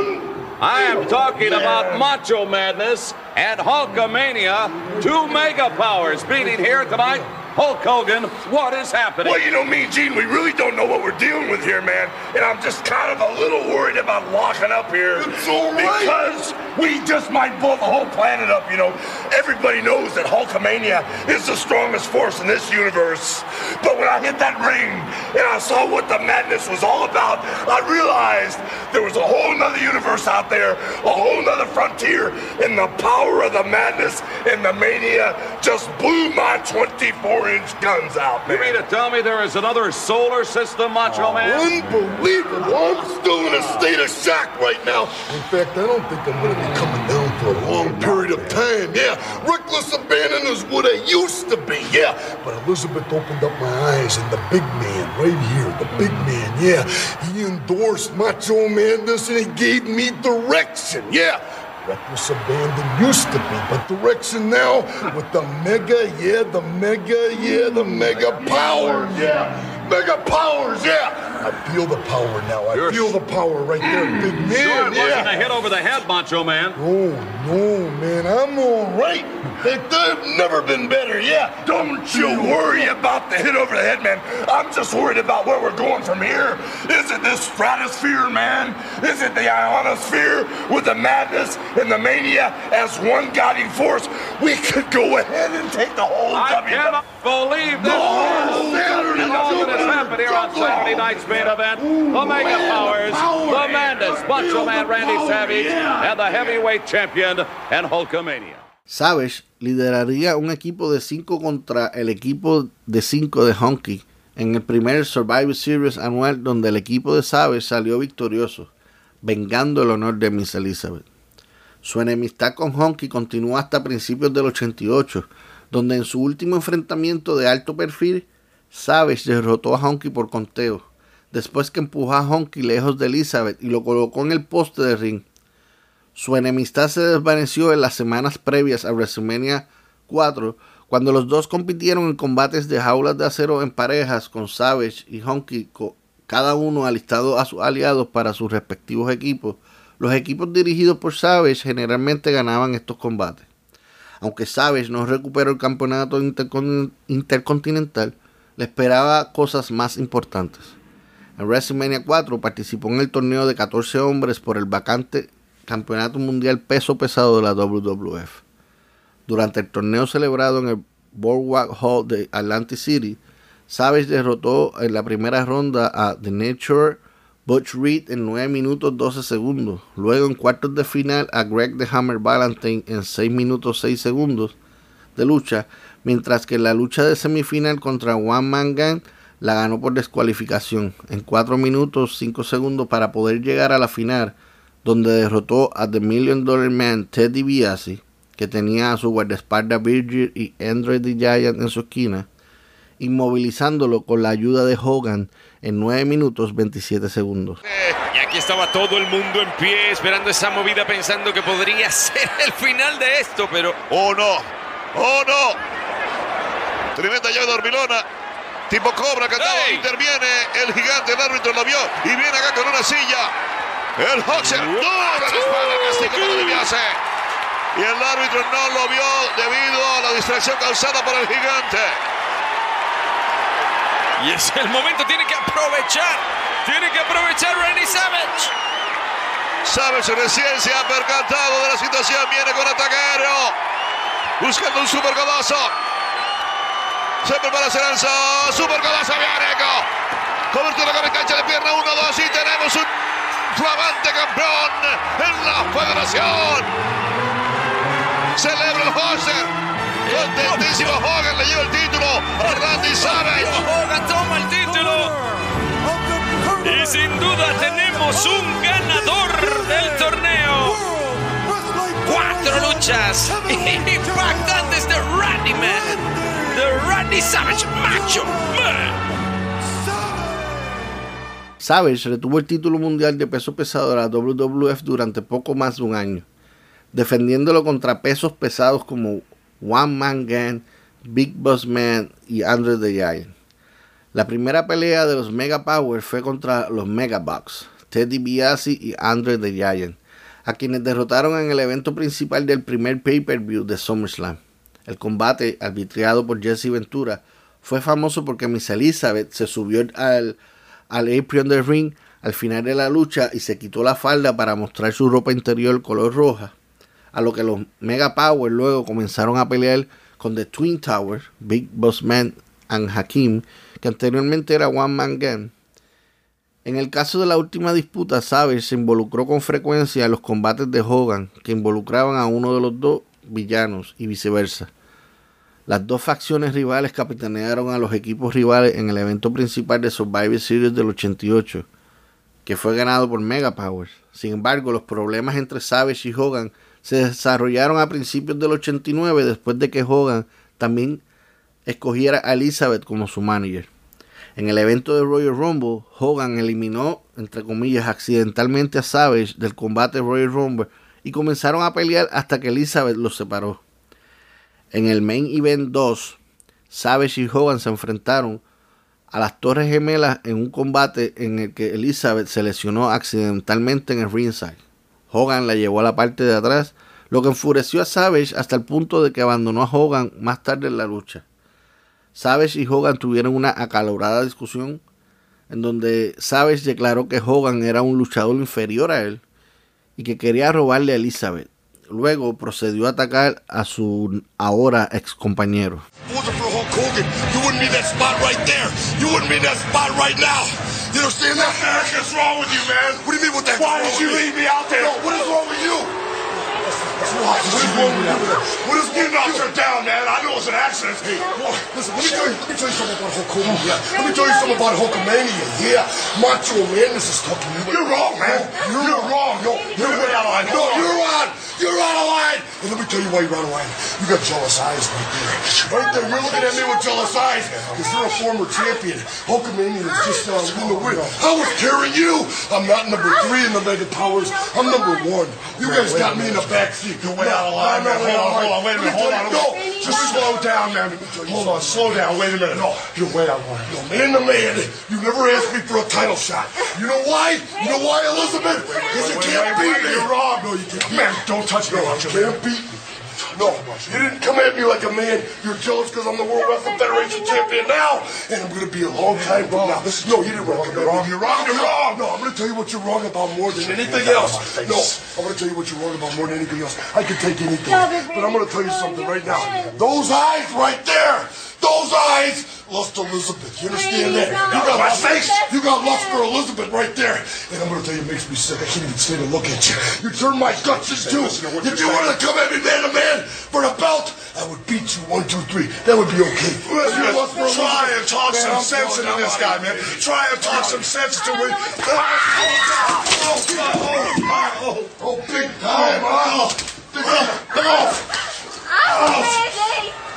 I am talking about Macho Madness and Hulkamania, two mega powers beating here tonight Hulk Hogan, what is happening? Well, you know, me Gene, we really don't know what we're dealing with here, man. And I'm just kind of a little worried about locking up here. It's all right. Because we just might blow the whole planet up, you know. Everybody knows that Hulkamania is the strongest force in this universe. But when I hit that ring and I saw what the madness was all about, I realized there was a whole nother universe out there, a whole nother frontier, and the power of the madness and the mania just blew my 24 guns out, man. You mean to tell me there is another solar system, Macho oh, Man? Unbelievable. I'm still in a state of shock right now. In fact, I don't think I'm going to be coming down for a long period of time. Yeah, reckless abandon is what I used to be. Yeah, but Elizabeth opened up my eyes, and the big man right here, the big man, yeah, he endorsed Macho Man this, and he gave me direction. Yeah. Reckless abandon used to be, but direction now with the mega, yeah, the mega, yeah, the mega power, yeah, mega powers, yeah. I feel the power now. I You're feel the power right there, big man. Sure, it yeah. wasn't a hit over the head, Macho Man. Oh no, man, I'm all right. I've never been better. Yeah. Don't you worry about the hit over the head, man. I'm just worried about where we're going from here. Is it this stratosphere, man? Is it the ionosphere with the madness and the mania as one guiding force? We could go ahead and take the whole I w. cannot believe this. No, and all that has here on Saturday night's main event. The Mega Powers, the Macho Man Randy Savage, and the heavyweight champion and Hulkamania. Savage lideraría un equipo de 5 contra el equipo de 5 de Honky en el primer Survivor Series anual donde el equipo de Savage salió victorioso, vengando el honor de Miss Elizabeth. Su enemistad con Honky continuó hasta principios del 88, donde en su último enfrentamiento de alto perfil, Savage derrotó a Honky por conteo después que empujó a Honky lejos de Elizabeth y lo colocó en el poste de ring. Su enemistad se desvaneció en las semanas previas a WrestleMania 4, cuando los dos compitieron en combates de jaulas de acero en parejas con Savage y Honky, cada uno alistado a sus aliados para sus respectivos equipos. Los equipos dirigidos por Savage generalmente ganaban estos combates. Aunque Savage no recuperó el campeonato intercontinental, le esperaba cosas más importantes. En WrestleMania 4 participó en el torneo de 14 hombres por el vacante Campeonato Mundial Peso Pesado de la WWF. Durante el torneo celebrado en el Boardwalk Hall de Atlantic City, Savage derrotó en la primera ronda a The Nature Butch Reed en 9 minutos 12 segundos. Luego en cuartos de final a Greg the Hammer Valentine en 6 minutos 6 segundos de lucha. Mientras que la lucha de semifinal contra One Man Gang la ganó por descualificación en 4 minutos 5 segundos para poder llegar a la final, donde derrotó a The Million Dollar Man Ted DiBiase, que tenía a su guardaespaldas Virgil y Andre the Giant en su esquina, inmovilizándolo con la ayuda de Hogan en 9 minutos 27 segundos. Y aquí estaba todo el mundo en pie esperando esa movida pensando que podría ser el final de esto, pero... ¡Oh no! ¡Oh no! Tremenda llave dormilona. Tipo cobra que interviene el gigante, el árbitro lo vio y viene acá con una silla. El Hoxer duro la espalda, castigo para Diviase. Y el árbitro no lo vio debido a la distracción causada por el gigante. Y es el momento, tiene que aprovechar. Tiene que aprovechar Randy Savage. Savage recién se ha percatado de la situación. Viene con ataque aéreo. Buscando un super golazo. Se prepara, se lanza. Super golazo Viareco. Cobertura con el cancha de pierna 1, 2 y tenemos un flamante campeón en la federación. Celebra el Hoser. Contentísimo Hogan le lleva el título a Randy Savage. Hogan toma el título. Y sin duda tenemos un ganador del torneo. Cuatro luchas impactantes. Randy Savage retuvo el título mundial de peso pesado de la WWF durante poco más de un año, defendiéndolo contra pesos pesados como One Man Gang, Big Boss Man y Andre the Giant. La primera pelea de los Mega Powers fue contra los Mega Bucks, Teddy DiBiase y Andre the Giant. a quienes derrotaron en el evento principal del primer pay-per-view de SummerSlam. El combate, arbitrado por Jesse Ventura, fue famoso porque Miss Elizabeth se subió al, al apron del ring al final de la lucha y se quitó la falda para mostrar su ropa interior color roja. A lo que los Mega Power luego comenzaron a pelear con The Twin Towers, Big Boss Man and Hakim, que anteriormente era One Man Gang. En el caso de la última disputa, Savage se involucró con frecuencia en los combates de Hogan, que involucraban a uno de los dos villanos y viceversa. Las dos facciones rivales capitanearon a los equipos rivales en el evento principal de Survivor Series del 88, que fue ganado por Mega Powers. Sin embargo, los problemas entre Savage y Hogan se desarrollaron a principios del 89 después de que Hogan también escogiera a Elizabeth como su manager. En el evento de Royal Rumble, Hogan eliminó, entre comillas, accidentalmente a Savage del combate Royal Rumble y comenzaron a pelear hasta que Elizabeth los separó. En el Main Event 2, Savage y Hogan se enfrentaron a las Torres Gemelas en un combate en el que Elizabeth se lesionó accidentalmente en el ringside. Hogan la llevó a la parte de atrás, lo que enfureció a Savage hasta el punto de que abandonó a Hogan más tarde en la lucha. Savage y Hogan tuvieron una acalorada discusión en donde Savage declaró que Hogan era un luchador inferior a él y que quería robarle a Elizabeth. Luego procedió a atacar a su ahora ex compañero. Hogan, you What is? What is getting knocked her down, man? I know it's an accident. Hey, listen, let me tell you, let me tell you something about Hulk Hogan. Yeah. Let me tell you something about Hulkamania. Yeah, Macho this is talking you. You're wrong, man. You're, you're wrong. No, you're way out of line. No, you're on. You're out of line. And let me tell you why you're out of line. You got jealous eyes right there. Right there. You're looking at me with jealous eyes because you're a former champion. Hulkamania is just uh, in the win. I was carrying you. I'm not number three in the Mega Powers. I'm number one. You guys got me in the backseat. You're way out of line, man. Hold on, hold on. Wait a minute. Hold on. No, just slow down, man. Hold on. Slow down. Wait a minute. No, you're way out of line. No, man to man, you never asked me for a title shot. You know why? You know why, Elizabeth? Because you can't beat me. You're wrong. No, you can't. Man, don't touch me. You can't beat me. No, you didn't come at me like a man. You're jealous because I'm the World Wrestling Federation champion now, and I'm going to be a long time from now. No, you didn't wrong. You're wrong. You're wrong. You're wrong. No, I'm going to tell you what you're wrong about more than anything else. No, I'm going to tell you what you're wrong about more than anything else. I can take anything, but I'm going to tell you something right now. Those eyes right there, those eyes lust Elizabeth. You understand that? You got my face. You got lust for Elizabeth right there. And I'm gonna tell you, it makes me sick. I can't even stand to look at you. You turn my guts into. If you wanted to come at me man to man for the belt, I would beat you one, two, three. That would be okay. Listen, try and talk some sense into this guy, man. Try and talk some sense to me. Oh oh, oh, oh, big time. Oh, oh big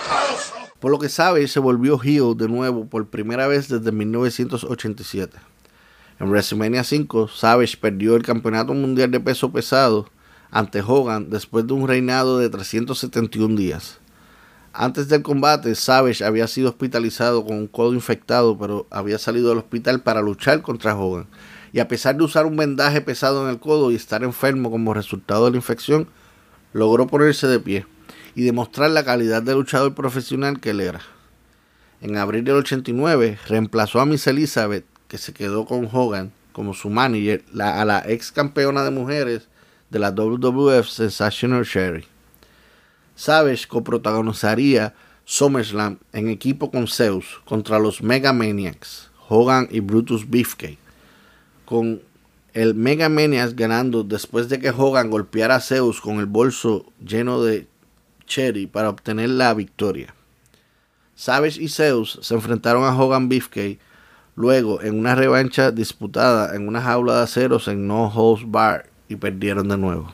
time. Por lo que Savage se volvió heel de nuevo por primera vez desde 1987. En WrestleMania 5, Savage perdió el campeonato mundial de peso pesado ante Hogan después de un reinado de 371 días. Antes del combate, Savage había sido hospitalizado con un codo infectado, pero había salido del hospital para luchar contra Hogan. Y a pesar de usar un vendaje pesado en el codo y estar enfermo como resultado de la infección, logró ponerse de pie y demostrar la calidad de luchador profesional que él era. En abril del 89 reemplazó a Miss Elizabeth, que se quedó con Hogan como su manager, a la ex campeona de mujeres de la WWF Sensational Sherry. Savage coprotagonizaría SummerSlam en equipo con Zeus contra los Mega Maniacs, Hogan y Brutus Beefcake, con el Mega Maniacs ganando después de que Hogan golpeara a Zeus con el bolso lleno de Cherry para obtener la victoria. Savage y Zeus se enfrentaron a Hogan Beefcake luego en una revancha disputada en una jaula de aceros en No Holds Bar y perdieron de nuevo.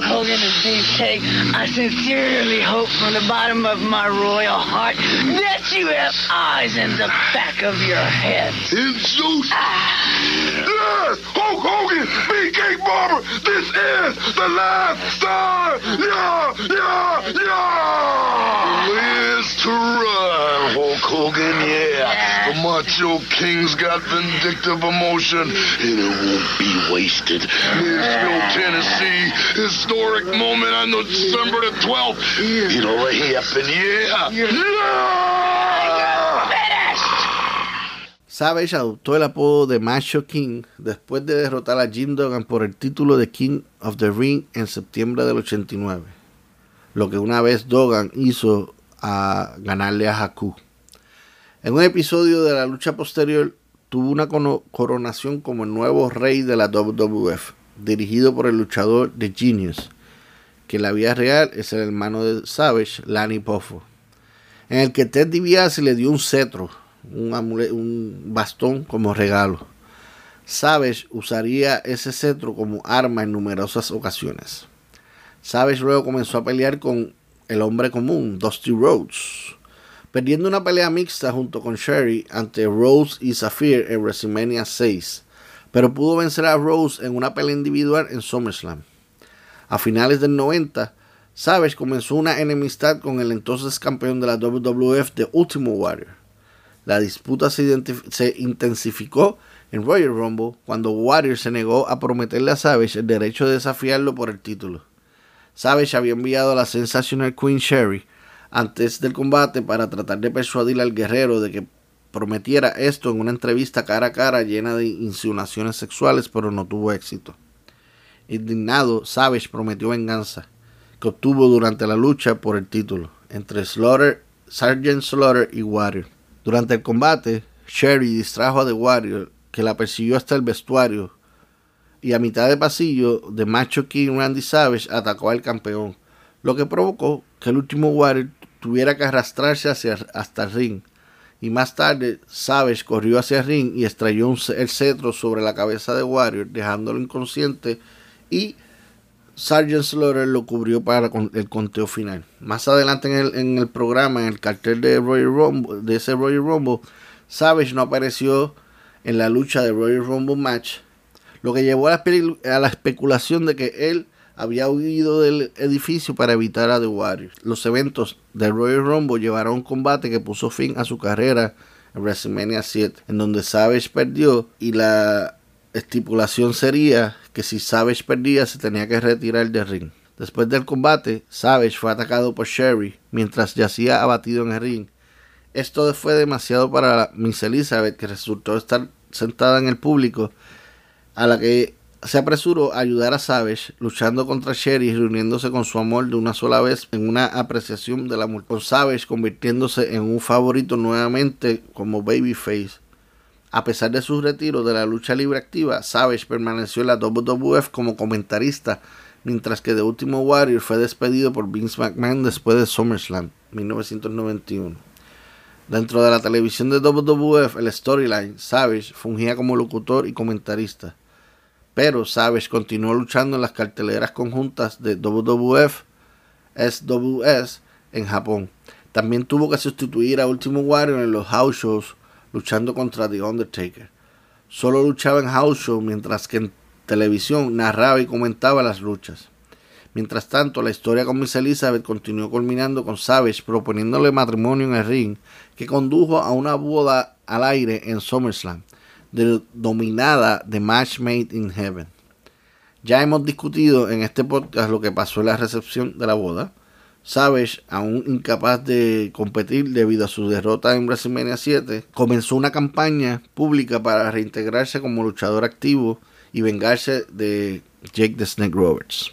Hulk Hogan is beefcake. I sincerely hope from the bottom of my royal heart that you have eyes in the back of your head. In so. Ah. ah. Yes, Hulk Hogan, BK Barber, this is the last time. Yeah, yeah, yeah. Liz to run, Hulk Hogan, yeah. The Macho King's got vindictive emotion, and it won't be wasted. Nashville, Tennessee, historic moment on December the 12th. It'll happen, yeah. Yeah! Savage adoptó el apodo de Macho King después de derrotar a Jim Duggan por el título de King of the Ring en septiembre del 89, lo que una vez Duggan hizo a ganarle a Haku. En un episodio de la lucha posterior tuvo una coronación como el nuevo rey de la WWF, dirigido por el luchador The Genius, que en la vida real es el hermano de Savage, Lanny Poffo, en el que Ted DiBiase le dio un cetro un, un bastón como regalo. Savage usaría ese cetro como arma en numerosas ocasiones. Savage luego comenzó a pelear con el hombre común, Dusty Rhodes, perdiendo una pelea mixta junto con Sherry ante Rose y Zafir en WrestleMania 6, pero pudo vencer a Rose en una pelea individual en SummerSlam. A finales del 90, Savage comenzó una enemistad con el entonces campeón de la WWF de Ultimo Warrior. La disputa se, intensificó en Royal Rumble cuando Warrior se negó a prometerle a Savage el derecho de desafiarlo por el título. Savage había enviado a la Sensational Queen Sherry antes del combate para tratar de persuadir al guerrero de que prometiera esto en una entrevista cara a cara llena de insinuaciones sexuales, pero no tuvo éxito. Indignado, Savage prometió venganza, que obtuvo durante la lucha por el título entre Slaughter, Sergeant Slaughter y Warrior. Durante el combate, Sherry distrajo a The Warrior, que la persiguió hasta el vestuario, y a mitad de pasillo, The Macho King Randy Savage atacó al campeón, lo que provocó que el último Warrior tuviera que arrastrarse hacia, hasta el ring. Y más tarde, Savage corrió hacia el ring y estrelló el cetro sobre la cabeza de Warrior, dejándolo inconsciente y Sergeant Slaughter lo cubrió para el conteo final. Más adelante en el, programa, en el cartel de, Royal Rumble, de ese Royal Rumble, Savage no apareció en la lucha de Royal Rumble match, lo que llevó a la, a la especulación de que él había huido del edificio para evitar a The Warriors. Los eventos de Royal Rumble llevaron un combate que puso fin a su carrera en WrestleMania 7, en donde Savage perdió y la estipulación sería que si Savage perdía se tenía que retirar del ring. Después del combate, Savage fue atacado por Sherry mientras yacía abatido en el ring. Esto fue demasiado para Miss Elizabeth, que resultó estar sentada en el público, a la que se apresuró a ayudar a Savage, luchando contra Sherry y reuniéndose con su amor de una sola vez en una apreciación de la muerte. Con Savage convirtiéndose en un favorito nuevamente como babyface a pesar de su retiro de la lucha libre activa, Savage permaneció en la WWF como comentarista, mientras que The Ultimate Warrior fue despedido por Vince McMahon después de SummerSlam 1991. Dentro de la televisión de WWF, el storyline, Savage fungía como locutor y comentarista. Pero Savage continuó luchando en las carteleras conjuntas de WWF, SWS en Japón. También tuvo que sustituir a Ultimate Warrior en los house shows luchando contra The Undertaker. Solo luchaba en house show mientras que en televisión narraba y comentaba las luchas. Mientras tanto, la historia con Miss Elizabeth continuó culminando con Savage proponiéndole matrimonio en el ring, que condujo a una boda al aire en SummerSlam, denominada The Match Made in Heaven. Ya hemos discutido en este podcast lo que pasó en la recepción de la boda. Savage, aún incapaz de competir debido a su derrota en WrestleMania 7, comenzó una campaña pública para reintegrarse como luchador activo y vengarse de Jake the Snake Roberts.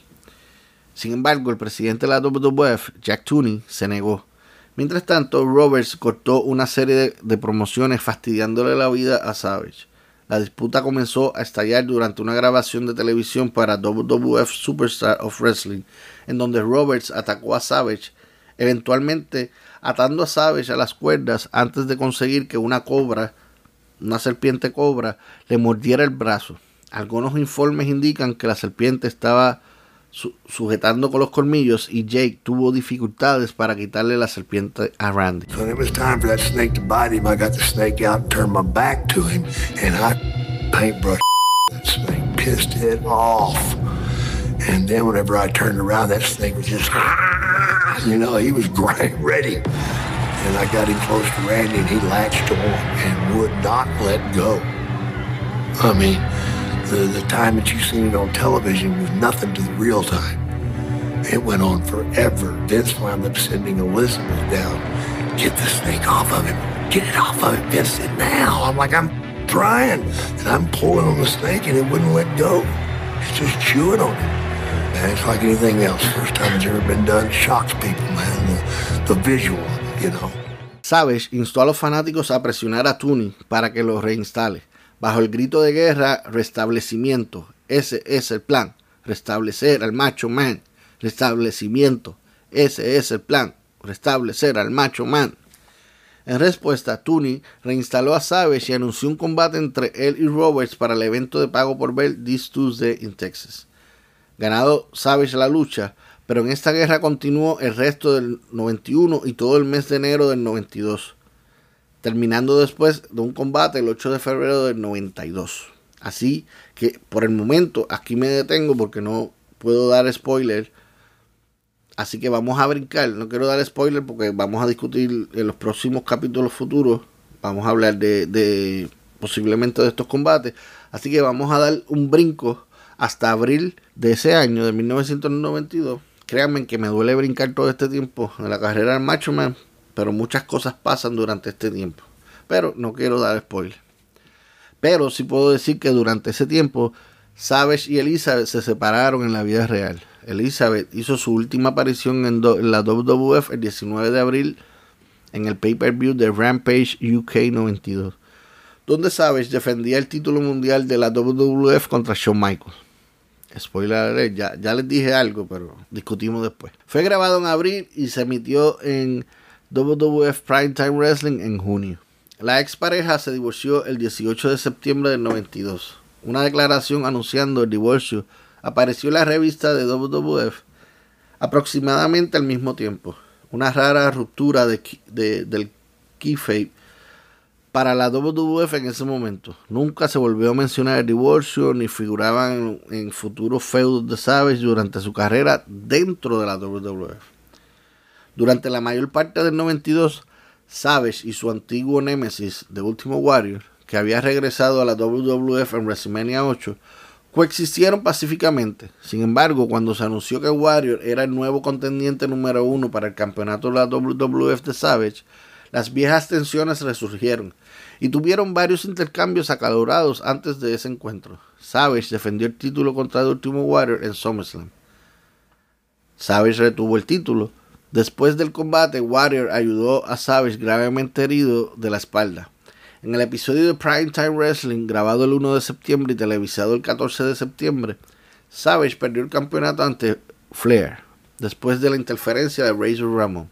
Sin embargo, el presidente de la WWF, Jack Tooney, se negó. Mientras tanto, Roberts cortó una serie de, de promociones fastidiándole la vida a Savage. La disputa comenzó a estallar durante una grabación de televisión para WWF Superstar of Wrestling, en donde Roberts atacó a Savage, eventualmente atando a Savage a las cuerdas antes de conseguir que una cobra, una serpiente cobra, le mordiera el brazo. Algunos informes indican que la serpiente estaba sujetando con los colmillos y Jake tuvo dificultades para quitarle la serpiente a Randy. So it was time for that snake to bite him. I got the snake out and turned my back to him and I paintbrush that snake, pissed it off. And then whenever I turned around, that snake was just, you know, he was great, ready. And I got him close to Randy, and he latched on and would not let go. I mean, the, the time that you seen it on television was nothing to the real time. It went on forever. Vince wound up sending Elizabeth down. Get the snake off of him. Get it off of him, Vince. Now. I'm like, I'm trying. And I'm pulling on the snake and it wouldn't let go. It's just chewing on it. And it's like anything else. First time it's ever been done. Shocks people, man. The, the visual, you know. Savage instó a los fanáticos a presionar a Tooney para que lo reinstale. Bajo el grito de guerra, restablecimiento. Ese es el plan. Restablecer al macho man. Restablecimiento. Ese es el plan. Restablecer al macho man. En respuesta, Tooney reinstaló a Savage y anunció un combate entre él y Roberts para el evento de pago por ver This Tuesday in Texas. Ganado Savage la lucha, pero en esta guerra continuó el resto del 91 y todo el mes de enero del 92, terminando después de un combate el 8 de febrero del 92. Así que por el momento aquí me detengo porque no puedo dar spoiler Así que vamos a brincar. No quiero dar spoiler porque vamos a discutir en los próximos capítulos futuros. Vamos a hablar de, posiblemente de estos combates. Así que vamos a dar un brinco hasta abril de ese año, de 1992. Créanme que me duele brincar todo este tiempo en la carrera del Macho Man. Pero muchas cosas pasan durante este tiempo. Pero no quiero dar spoiler. Pero sí puedo decir que durante ese tiempo Savage y Elizabeth se separaron en la vida real. Elizabeth hizo su última aparición en, la WWF el 19 de abril en el pay-per-view de Rampage UK 92, donde Savage defendía el título mundial de la WWF contra Shawn Michaels. Spoiler, ya, ya les dije algo, pero discutimos después. Fue grabado en abril y se emitió en WWF Primetime Wrestling en junio. La expareja se divorció el 18 de septiembre del 92. Una declaración anunciando el divorcio apareció la revista de WWF aproximadamente al mismo tiempo. Una rara ruptura de, del keyfabe para la WWF en ese momento. Nunca se volvió a mencionar el divorcio ni figuraban en, futuros feudos de Savage durante su carrera dentro de la WWF. Durante la mayor parte del 92, Savage y su antiguo némesis de Último Warrior, que había regresado a la WWF en WrestleMania 8, coexistieron pacíficamente. Sin embargo, cuando se anunció que Warrior era el nuevo contendiente número uno para el campeonato de la WWF de Savage, las viejas tensiones resurgieron y tuvieron varios intercambios acalorados antes de ese encuentro. Savage defendió el título contra el último Warrior en SummerSlam. Savage retuvo el título. Después del combate, Warrior ayudó a Savage gravemente herido de la espalda. En el episodio de Primetime Wrestling, grabado el 1 de septiembre y televisado el 14 de septiembre, Savage perdió el campeonato ante Flair, después de la interferencia de Razor Ramon.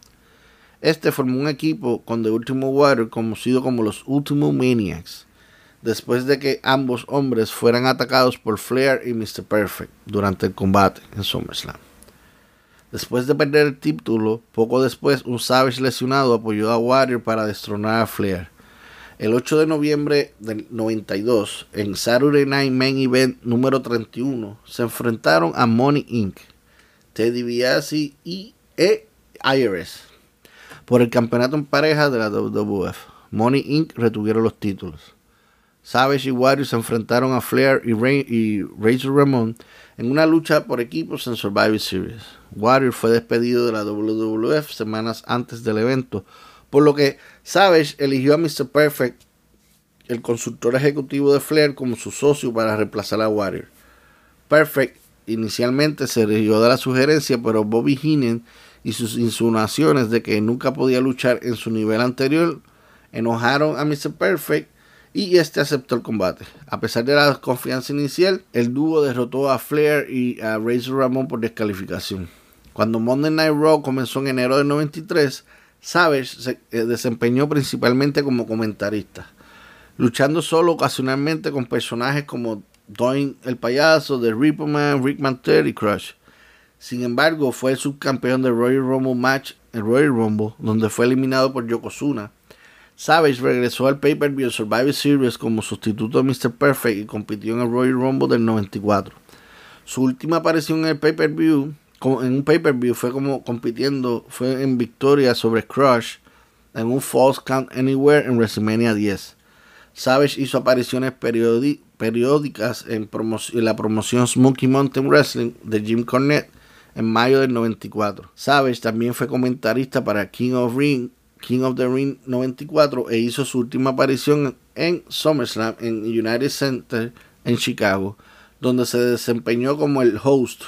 Este formó un equipo con The Ultimate Warrior conocido como los Ultimate Maniacs, después de que ambos hombres fueran atacados por Flair y Mr. Perfect durante el combate en SummerSlam. Después de perder el título, poco después un Savage lesionado apoyó a Warrior para destronar a Flair. El 8 de noviembre del 92, en Saturday Night Main Event número 31, se enfrentaron a Money Inc., Teddy Biasi y e IRS por el campeonato en pareja de la WWF. Money Inc. retuvieron los títulos. Savage y Warrior se enfrentaron a Flair y, y Razor Ramon en una lucha por equipos en Survivor Series. Warrior fue despedido de la WWF semanas antes del evento por lo que Savage eligió a Mr. Perfect, el consultor ejecutivo de Flair, como su socio para reemplazar a Warrior. Perfect inicialmente se eligió de la sugerencia, pero Bobby Heenan y sus insinuaciones de que nunca podía luchar en su nivel anterior enojaron a Mr. Perfect y este aceptó el combate. A pesar de la desconfianza inicial, el dúo derrotó a Flair y a Razor Ramon por descalificación. Cuando Monday Night Raw comenzó en enero del 93, Savage se eh, desempeñó principalmente como comentarista, luchando solo ocasionalmente con personajes como Doink el payaso, The Ripperman, Rick Mantel y Crush. Sin embargo, fue el subcampeón del Royal Rumble match, el Royal Rumble, donde fue eliminado por Yokozuna. Savage regresó al pay-per-view Survivor Series como sustituto de Mr. Perfect y compitió en el Royal Rumble del 94. Su última aparición en el pay-per-view, en un pay-per-view, fue como compitiendo, fue en victoria sobre Crush en un False Count Anywhere en WrestleMania 10. Savage hizo apariciones periódicas en, en, la promoción Smoky Mountain Wrestling de Jim Cornette en mayo del 94. Savage también fue comentarista para King of Ring King of the Ring 94 e hizo su última aparición en SummerSlam en United Center en Chicago, donde se desempeñó como el host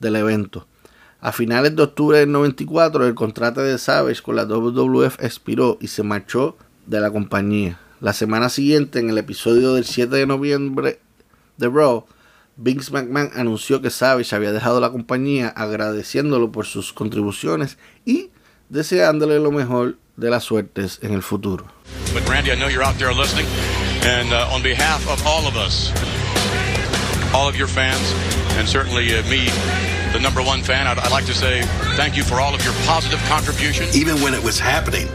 del evento. A finales de octubre del 94, el contrato de Savage con la WWF expiró y se marchó de la compañía. La semana siguiente, en el episodio del 7 de noviembre de Raw, Vince McMahon anunció que Savage había dejado la compañía agradeciéndolo por sus contribuciones y deseándole lo mejor de las suertes en el futuro. But Randy, I know you're out there listening, and uh, on behalf of all of us, all of your fans, and certainly uh, me, the number one fan, I'd, I'd like to say thank you for all of your positive contributions. Even when it was happening,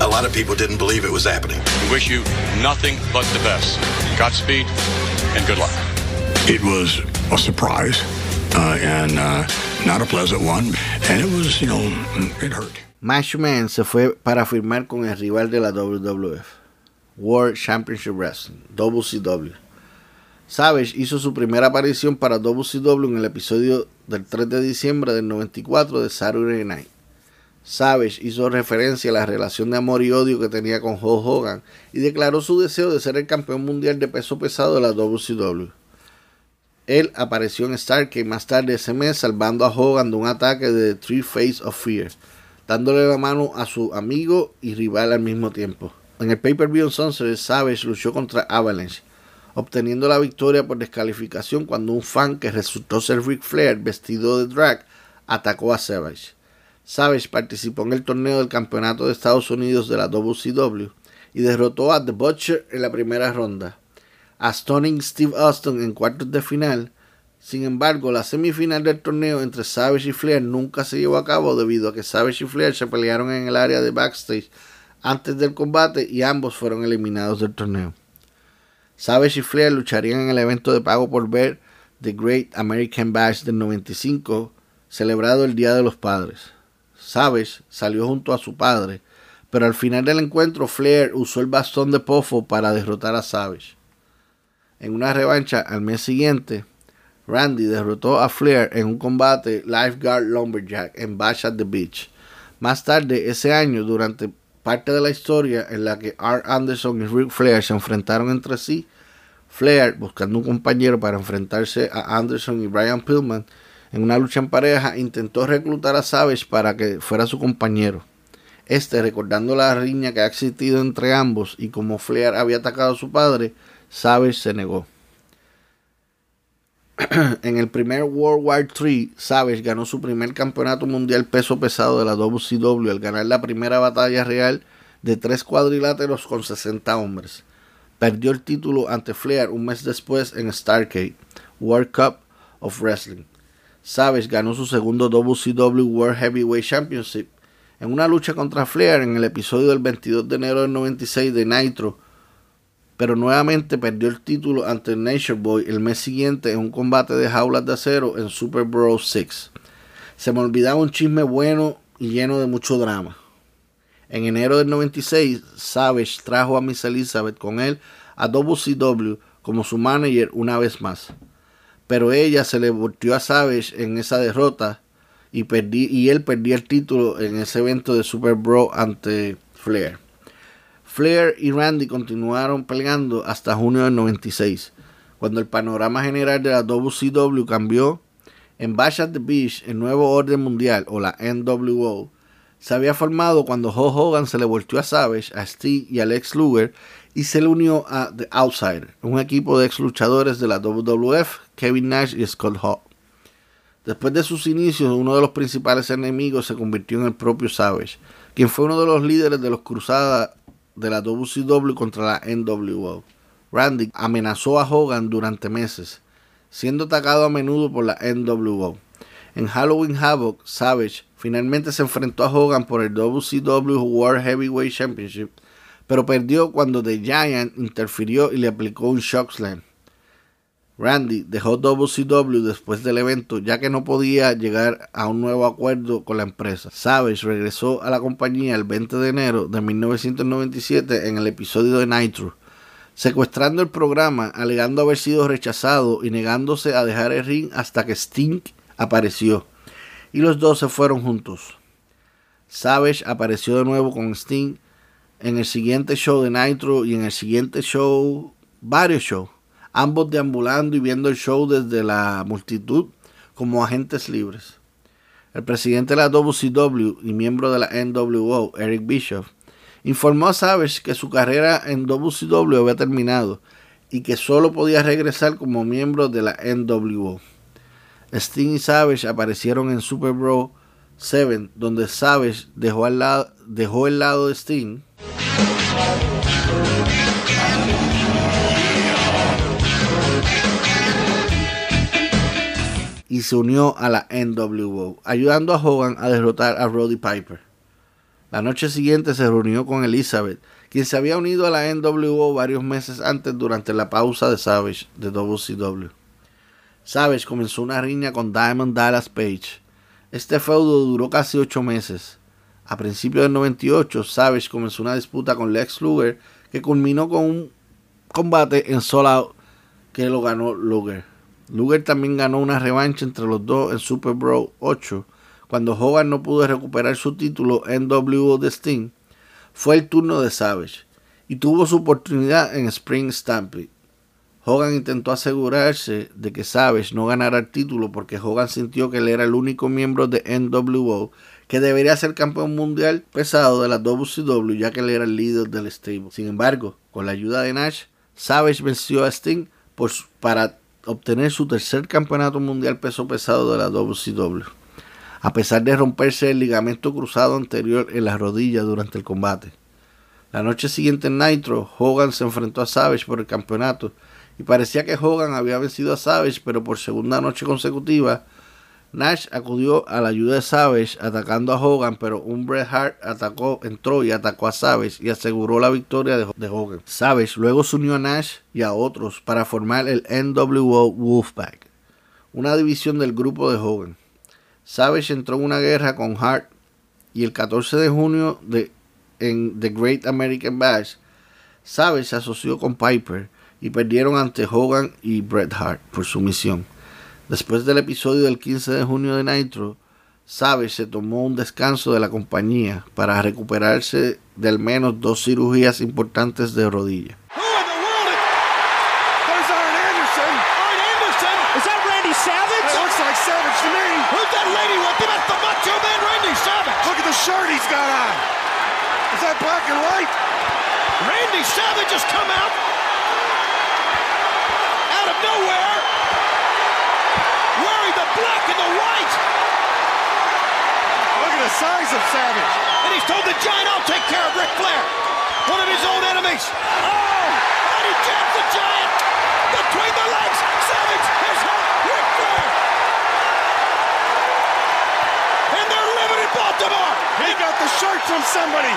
a lot of people didn't believe it was happening. We wish you nothing but the best. Godspeed and good luck. It was a surprise uh, and uh, not a pleasant one, and it was, you know, it hurt. Matchman se fue para firmar con el rival de la WWF, World Championship Wrestling, WCW. Savage hizo su primera aparición para WCW en el episodio del 3 de diciembre del 94 de Saturday Night. Savage hizo referencia a la relación de amor y odio que tenía con Hulk Hogan y declaró su deseo de ser el campeón mundial de peso pesado de la WCW. Él apareció en Starcade más tarde ese mes salvando a Hogan de un ataque de Three Face of Fear dándole la mano a su amigo y rival al mismo tiempo. En el pay-per-view en Sunset, Savage luchó contra Avalanche, obteniendo la victoria por descalificación cuando un fan que resultó ser Ric Flair vestido de drag atacó a Savage. Savage participó en el torneo del campeonato de Estados Unidos de la WCW y derrotó a The Butcher en la primera ronda, a Stunning Steve Austin en cuartos de final sin embargo, la semifinal del torneo entre Savage y Flair nunca se llevó a cabo debido a que Savage y Flair se pelearon en el área de backstage antes del combate y ambos fueron eliminados del torneo. Savage y Flair lucharían en el evento de pago por ver The Great American Bash del 95, celebrado el Día de los Padres. Savage salió junto a su padre, pero al final del encuentro Flair usó el bastón de Pofo para derrotar a Savage. En una revancha al mes siguiente, Randy derrotó a Flair en un combate Lifeguard Lumberjack en Bash at the Beach. Más tarde ese año, durante parte de la historia en la que Art Anderson y Rick Flair se enfrentaron entre sí, Flair, buscando un compañero para enfrentarse a Anderson y Brian Pillman en una lucha en pareja, intentó reclutar a Savage para que fuera su compañero. Este, recordando la riña que ha existido entre ambos y como Flair había atacado a su padre, Savage se negó. en el primer World War III, Savage ganó su primer campeonato mundial peso pesado de la WCW al ganar la primera batalla real de tres cuadriláteros con 60 hombres. Perdió el título ante Flair un mes después en Starcade, World Cup of Wrestling. Savage ganó su segundo WCW World Heavyweight Championship en una lucha contra Flair en el episodio del 22 de enero del 96 de Nitro pero nuevamente perdió el título ante Nature Boy el mes siguiente en un combate de jaulas de acero en Super Bowl 6. Se me olvidaba un chisme bueno y lleno de mucho drama. En enero del 96, Savage trajo a Miss Elizabeth con él a WCW como su manager una vez más. Pero ella se le volteó a Savage en esa derrota y, y él perdió el título en ese evento de Super Bowl ante Flair. Flair y Randy continuaron peleando hasta junio del 96, cuando el panorama general de la WCW cambió. En Bash at the Beach, el nuevo orden mundial, o la NWO, se había formado cuando Hulk Hogan se le volteó a Savage, a Steve y a Lex Luger y se le unió a The Outsider, un equipo de ex luchadores de la WWF, Kevin Nash y Scott Hall. Después de sus inicios, uno de los principales enemigos se convirtió en el propio Savage, quien fue uno de los líderes de los Cruzadas de la WCW contra la NWO. Randy amenazó a Hogan durante meses, siendo atacado a menudo por la NWO. En Halloween Havoc, Savage finalmente se enfrentó a Hogan por el WCW World Heavyweight Championship, pero perdió cuando The Giant interfirió y le aplicó un shockslam. Randy dejó WCW después del evento ya que no podía llegar a un nuevo acuerdo con la empresa. Savage regresó a la compañía el 20 de enero de 1997 en el episodio de Nitro, secuestrando el programa, alegando haber sido rechazado y negándose a dejar el ring hasta que Sting apareció. Y los dos se fueron juntos. Savage apareció de nuevo con Sting en el siguiente show de Nitro y en el siguiente show, varios shows, ambos deambulando y viendo el show desde la multitud como agentes libres. El presidente de la WCW y miembro de la NWO, Eric Bischoff, informó a Savage que su carrera en WCW había terminado y que solo podía regresar como miembro de la NWO. Sting y Savage aparecieron en Super Bowl 7, donde Savage dejó, al lado, dejó el lado de Sting. Y se unió a la NWO, ayudando a Hogan a derrotar a Roddy Piper. La noche siguiente se reunió con Elizabeth, quien se había unido a la NWO varios meses antes durante la pausa de Savage de WCW. Savage comenzó una riña con Diamond Dallas Page. Este feudo duró casi ocho meses. A principios del 98, Savage comenzó una disputa con Lex Luger que culminó con un combate en Soul Out que lo ganó Luger. Luger también ganó una revancha entre los dos en Super Bowl 8 cuando Hogan no pudo recuperar su título NWO de Sting, fue el turno de Savage y tuvo su oportunidad en Spring Stampede. Hogan intentó asegurarse de que Savage no ganara el título porque Hogan sintió que él era el único miembro de NWO que debería ser campeón mundial pesado de la WCW ya que él era el líder del stable. Sin embargo, con la ayuda de Nash, Savage venció a Sting para obtener su tercer campeonato mundial peso pesado de la WCW a pesar de romperse el ligamento cruzado anterior en la rodilla durante el combate. La noche siguiente en Nitro, Hogan se enfrentó a Savage por el campeonato y parecía que Hogan había vencido a Savage, pero por segunda noche consecutiva, Nash acudió a la ayuda de Savage atacando a Hogan, pero un Bret Hart atacó, entró y atacó a Savage y aseguró la victoria de, de Hogan. Savage luego se unió a Nash y a otros para formar el NWO Wolfpack, una división del grupo de Hogan. Savage entró en una guerra con Hart y el 14 de junio de, en The Great American Bash, Savage se asoció con Piper y perdieron ante Hogan y Bret Hart por su misión. Después del episodio del 15 de junio de Nitro, Savage se tomó un descanso de la compañía para recuperarse de al menos dos cirugías importantes de rodilla. shirt he's got on. Is that black and white? Randy Savage has come out. Out of nowhere. Wearing the black and the white. Look at the size of Savage. And he's told the Giant, I'll take care of Ric Flair. One of his own enemies. Oh! And he jabs the Giant. Between the legs. Savage has hurt Ric Flair. And they're living in Baltimore. He got the shirt from somebody.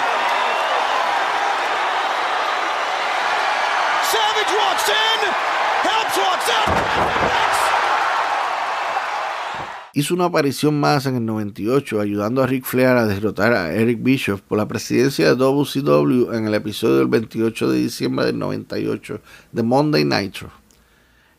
Savage walks in. Helps walks out. Hizo una aparición más en el 98 ayudando a Ric Flair a derrotar a Eric Bischoff por la presidencia de WCW en el episodio del 28 de diciembre del 98 de Monday Nitro.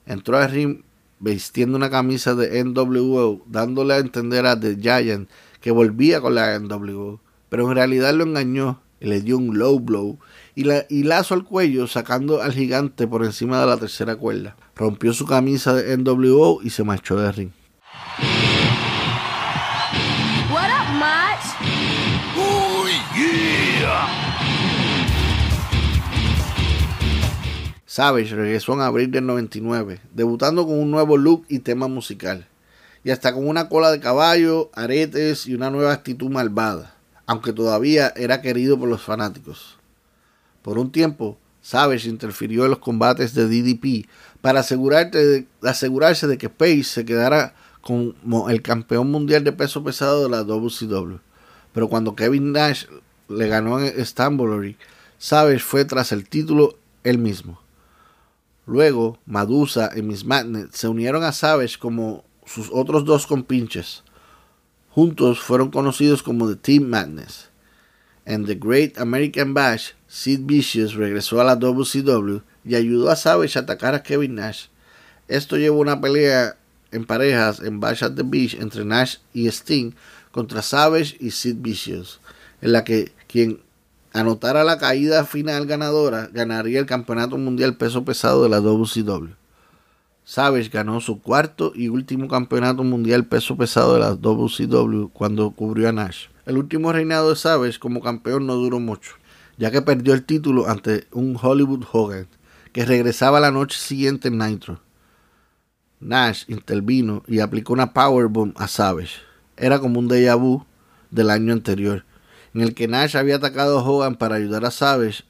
Entró a ring vistiendo una camisa de NWO, dándole a entender a The Giant que volvía con la NWO, pero en realidad lo engañó y le dio un low blow y, la, y lazo al cuello sacando al gigante por encima de la tercera cuerda. Rompió su camisa de NWO y se marchó de ring. Savage regresó en abril del 99, debutando con un nuevo look y tema musical, y hasta con una cola de caballo, aretes y una nueva actitud malvada, aunque todavía era querido por los fanáticos. Por un tiempo, Savage interfirió en los combates de DDP para asegurarse de que Pace se quedara como el campeón mundial de peso pesado de la WCW. Pero cuando Kevin Nash le ganó en Stambury, Savage fue tras el título él mismo. Luego, Madusa y Miss Madness se unieron a Savage como sus otros dos compinches. Juntos fueron conocidos como The Team Madness. En The Great American Bash, Sid Vicious regresó a la WCW y ayudó a Savage a atacar a Kevin Nash. Esto llevó una pelea en parejas en Bash at the Beach entre Nash y Sting contra Savage y Sid Vicious, en la que quien anotara la caída final ganadora ganaría el campeonato mundial peso pesado de la WCW. Savage ganó su cuarto y último campeonato mundial peso pesado de la WCW cuando cubrió a Nash. El último reinado de Savage como campeón no duró mucho, ya que perdió el título ante un Hollywood Hogan, que regresaba la noche siguiente en Nitro. Nash intervino y aplicó una powerbomb a Savage. Era como un déjà vu del año anterior, en el que Nash había atacado a Hogan para ayudar a Savage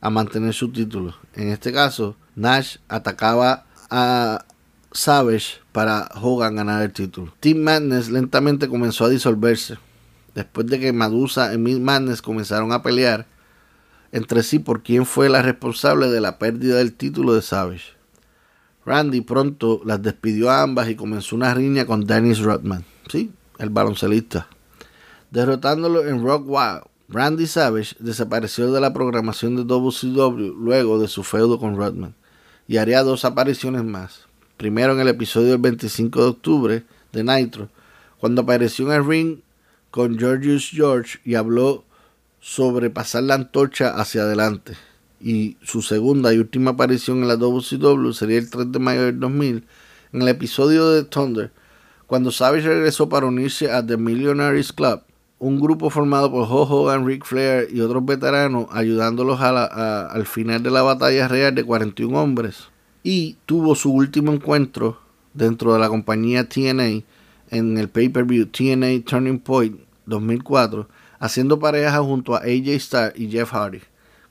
a mantener su título. En este caso, Nash atacaba a Savage para Hogan ganar el título. Team Madness lentamente comenzó a disolverse. Después de que Madusa y Miss Madness comenzaron a pelear entre sí por quién fue la responsable de la pérdida del título de Savage. Randy pronto las despidió a ambas y comenzó una riña con Dennis Rodman, ¿sí? el baloncelista. Derrotándolo en Rock Wild, Randy Savage desapareció de la programación de WCW luego de su feudo con Rodman y haría dos apariciones más. Primero en el episodio del 25 de octubre de Nitro, cuando apareció en el ring con Georgius George y habló sobre pasar la antorcha hacia adelante y su segunda y última aparición en la WCW sería el 3 de mayo del 2000 en el episodio de Thunder, cuando Savage regresó para unirse a The Millionaires Club, un grupo formado por Ho Hogan, Ric Flair y otros veteranos, ayudándolos al final de la batalla real de 41 hombres. Y tuvo su último encuentro dentro de la compañía TNA en el pay-per-view TNA Turning Point 2004, haciendo pareja junto a AJ Starr y Jeff Hardy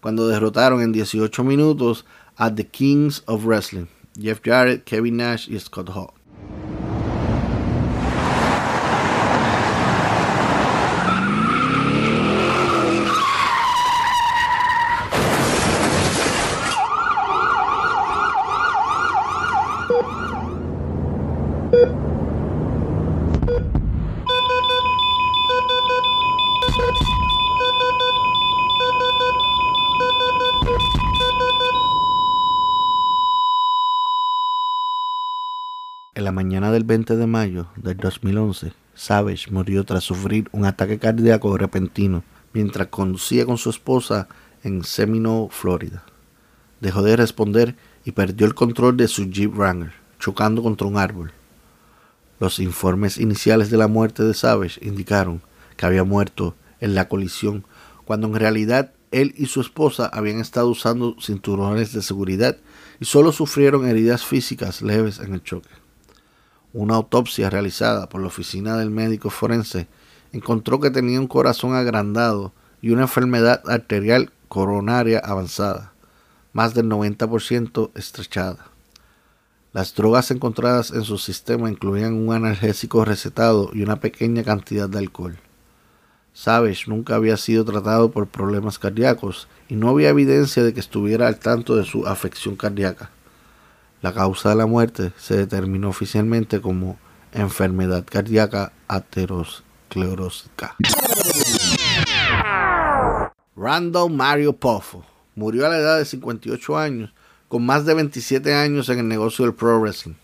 cuando derrotaron en 18 minutos a The Kings of Wrestling, Jeff Jarrett, Kevin Nash y Scott Hall. En la mañana del 20 de mayo del 2011, Savage murió tras sufrir un ataque cardíaco repentino mientras conducía con su esposa en Seminole, Florida. Dejó de responder y perdió el control de su Jeep Wrangler, chocando contra un árbol. Los informes iniciales de la muerte de Savage indicaron que había muerto en la colisión, cuando en realidad él y su esposa habían estado usando cinturones de seguridad y solo sufrieron heridas físicas leves en el choque. Una autopsia realizada por la oficina del médico forense encontró que tenía un corazón agrandado y una enfermedad arterial coronaria avanzada, más del 90% estrechada. Las drogas encontradas en su sistema incluían un analgésico recetado y una pequeña cantidad de alcohol. Savage nunca había sido tratado por problemas cardíacos y no había evidencia de que estuviera al tanto de su afección cardíaca. La causa de la muerte se determinó oficialmente como enfermedad cardíaca aterosclerótica. Randall Mario Poffo murió a la edad de 58 años, con más de 27 años en el negocio del pro wrestling,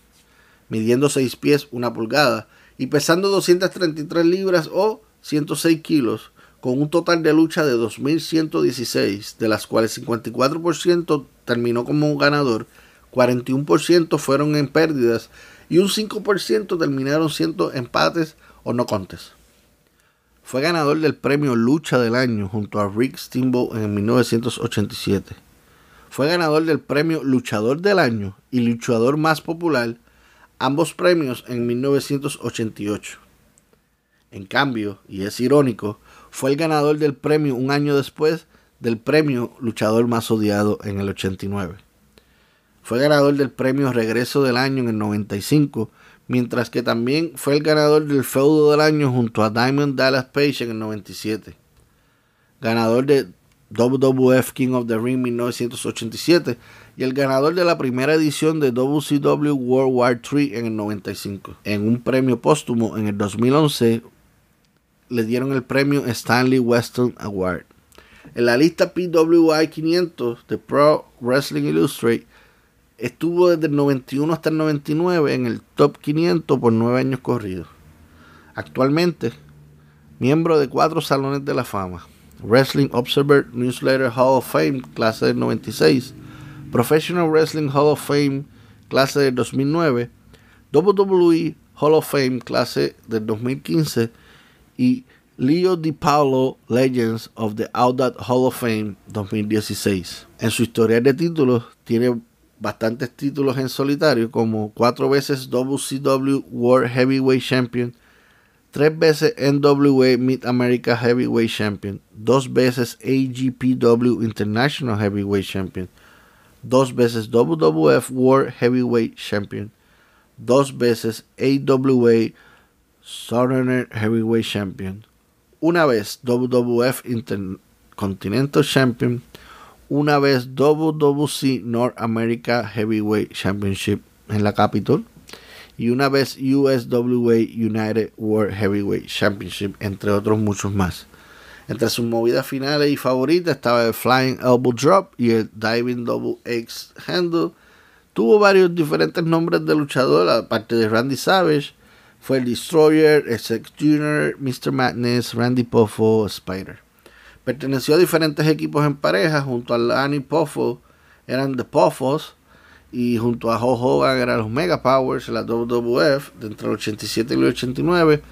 midiendo 6 pies, 1 pulgada y pesando 233 libras o 106 kilos, con un total de lucha de 2.116, de las cuales 54% terminó como un ganador 41% fueron en pérdidas y un 5% terminaron siendo empates o no contes. Fue ganador del premio Lucha del Año junto a Rick Steamboat en 1987. Fue ganador del premio Luchador del Año y Luchador más popular, ambos premios en 1988. En cambio, y es irónico, fue el ganador del premio un año después del premio Luchador más odiado en el 89. Fue ganador del premio Regreso del Año en el 95, mientras que también fue el ganador del Feudo del Año junto a Diamond Dallas Page en el 97. Ganador de WWF King of the Ring 1987 y el ganador de la primera edición de WCW World War III en el 95. En un premio póstumo en el 2011 le dieron el premio Stanley Weston Award. En la lista PWI 500 de Pro Wrestling Illustrated estuvo desde el 91 hasta el 99 en el top 500 por 9 años corridos. Actualmente, miembro de cuatro salones de la fama. Wrestling Observer Newsletter Hall of Fame, clase del 96, Professional Wrestling Hall of Fame, clase del 2009, WWE Hall of Fame, clase del 2015 y Leo DiPaolo Legends of the Outdat Hall of Fame 2016. En su historial de títulos tiene bastantes títulos en solitario como cuatro veces WCW World Heavyweight Champion, tres veces NWA Mid America Heavyweight Champion, dos veces AGPW International Heavyweight Champion, dos veces WWF World Heavyweight Champion, dos veces AWA Southern Heavyweight Champion, una vez WWF Intercontinental Champion, una vez WWC North America Heavyweight Championship en la Capitol y una vez USWA United World Heavyweight Championship, entre otros muchos más. Entre sus movidas finales y favoritas estaba el Flying Elbow Drop y el Diving Double X Handle. Tuvo varios diferentes nombres de luchador, aparte de Randy Savage. Fue el Destroyer, Junior, Mr. Madness, Randy Poffo, Spider. Perteneció a diferentes equipos en pareja, junto a Lani Poffo eran The Poffos y junto a Ho Hogan eran los Mega Powers en la WWF de entre el 87 y el 89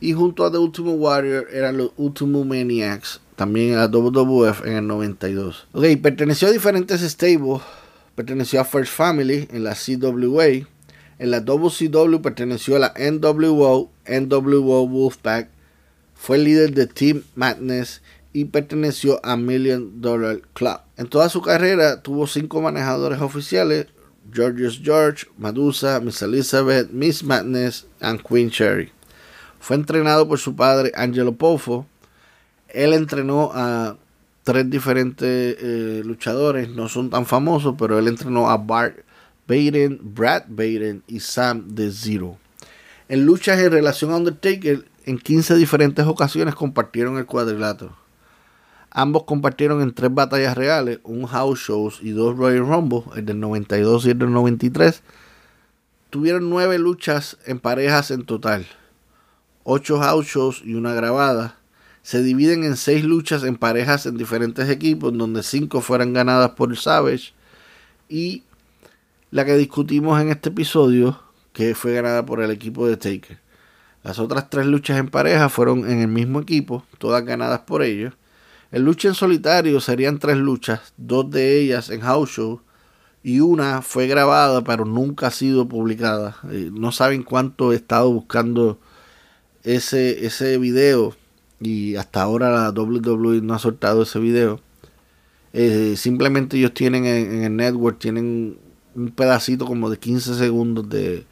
y junto a The Ultimate Warrior eran los Ultimate Maniacs también en la WWF en el 92. Ok, perteneció a diferentes stables, perteneció a First Family en la CWA, en la WCW perteneció a la NWO, NWO Wolfpack, fue líder de Team Madness y perteneció a Million Dollar Club. En toda su carrera tuvo cinco manejadores oficiales, Georgius George, Medusa, Miss Elizabeth, Miss Madness y Queen Cherry. Fue entrenado por su padre Angelo Poffo. Él entrenó a tres diferentes eh, luchadores, no son tan famosos, pero él entrenó a Bart Baden, Brad Baden y Sam The Zero. En luchas en relación a Undertaker, en 15 diferentes ocasiones compartieron el cuadrilátero. Ambos compartieron en tres batallas reales, un house shows y dos Royal Rumble, el del 92 y el del 93. Tuvieron nueve luchas en parejas en total, ocho house shows y una grabada. Se dividen en seis luchas en parejas en diferentes equipos, donde cinco fueran ganadas por Savage y la que discutimos en este episodio, que fue ganada por el equipo de Taker. Las otras tres luchas en pareja fueron en el mismo equipo, todas ganadas por ellos. En lucha en solitario serían tres luchas, dos de ellas en house show y una fue grabada pero nunca ha sido publicada. Eh, no saben cuánto he estado buscando ese, ese video y hasta ahora la WWE no ha soltado ese video. Eh, simplemente ellos tienen en, el network, tienen un pedacito como de 15 segundos de,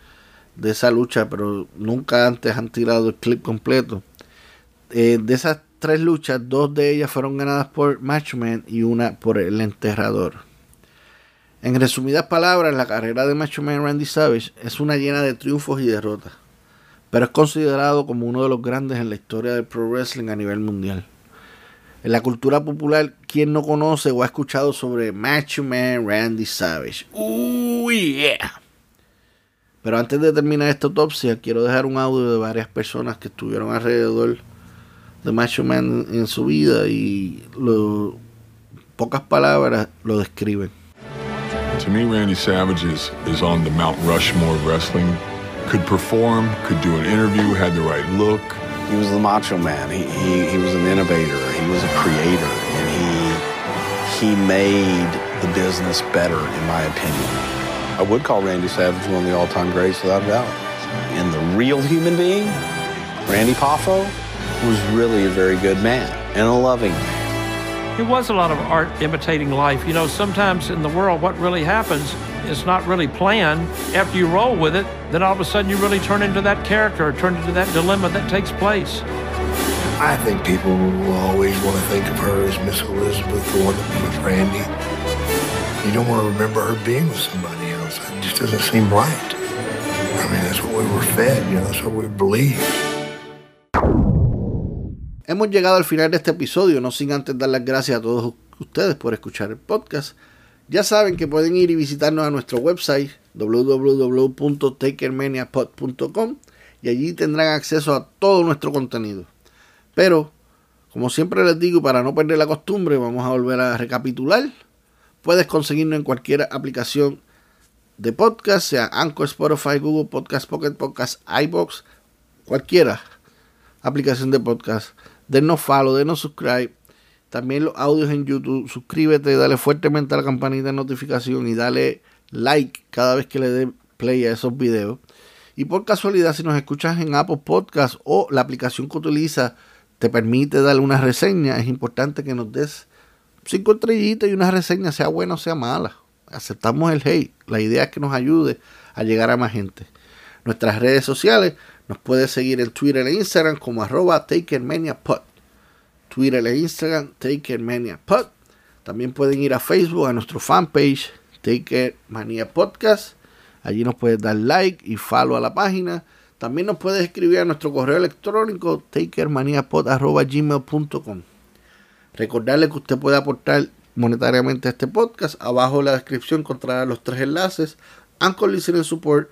de esa lucha, pero nunca antes han tirado el clip completo. Eh, de esas tres luchas, dos de ellas fueron ganadas por Matchman y una por el enterrador. En resumidas palabras, la carrera de Matchman Randy Savage es una llena de triunfos y derrotas, pero es considerado como uno de los grandes en la historia del pro wrestling a nivel mundial. En la cultura popular, ¿quién no conoce o ha escuchado sobre Macho Man Randy Savage? ¡Uh, yeah! Pero antes de terminar esta autopsia, quiero dejar un audio de varias personas que estuvieron alrededor de Macho Man en su vida y lo, pocas palabras lo describen. To me, Randy Savage is, is on the Mount Rushmore of wrestling. Could perform, could do an interview, had the right look. He was the macho man. He, he, he was an innovator. He was a creator. And he, he made the business better, in my opinion. I would call Randy Savage one of the all-time greats without a doubt. And the real human being, Randy Poffo, was really a very good man and a loving man. It was a lot of art imitating life. You know, sometimes in the world, what really happens is not really planned. After you roll with it, then all of a sudden you really turn into that character or turn into that dilemma that takes place. I think people will always want to think of her as Miss Elizabeth, the one that was with Randy. You don't want to remember her being with somebody else. It just doesn't seem right. I mean, that's what we were fed, you know, that's what we believed. Hemos llegado al final de este episodio, no sin antes dar las gracias a todos ustedes por escuchar el podcast. Ya saben que pueden ir y visitarnos a nuestro website www.takermaniapod.com y allí tendrán acceso a todo nuestro contenido. Pero, como siempre les digo, para no perder la costumbre, vamos a volver a recapitular. Puedes conseguirnos en cualquier aplicación de podcast, sea Anchor, Spotify, Google Podcast, Pocket Podcast, iBox, cualquiera aplicación de podcast. Denos follow, denos subscribe. También los audios en YouTube. Suscríbete, dale fuertemente a la campanita de notificación y dale like cada vez que le dé play a esos videos. Y por casualidad, si nos escuchas en Apple Podcast o la aplicación que utiliza te permite darle una reseña, es importante que nos des cinco estrellitas y una reseña, sea buena o sea mala. Aceptamos el hate. La idea es que nos ayude a llegar a más gente. Nuestras redes sociales nos puedes seguir en Twitter e Instagram como arroba TakerManiaPod. Twitter e Instagram TakerManiaPod. También pueden ir a Facebook, a nuestro fanpage Takermania Podcast. Allí nos puedes dar like y follow a la página. También nos puedes escribir a nuestro correo electrónico takermaniapod.gmail.com Recordarle que usted puede aportar monetariamente a este podcast. Abajo en la descripción encontrará los tres enlaces. Anchor Listening Support,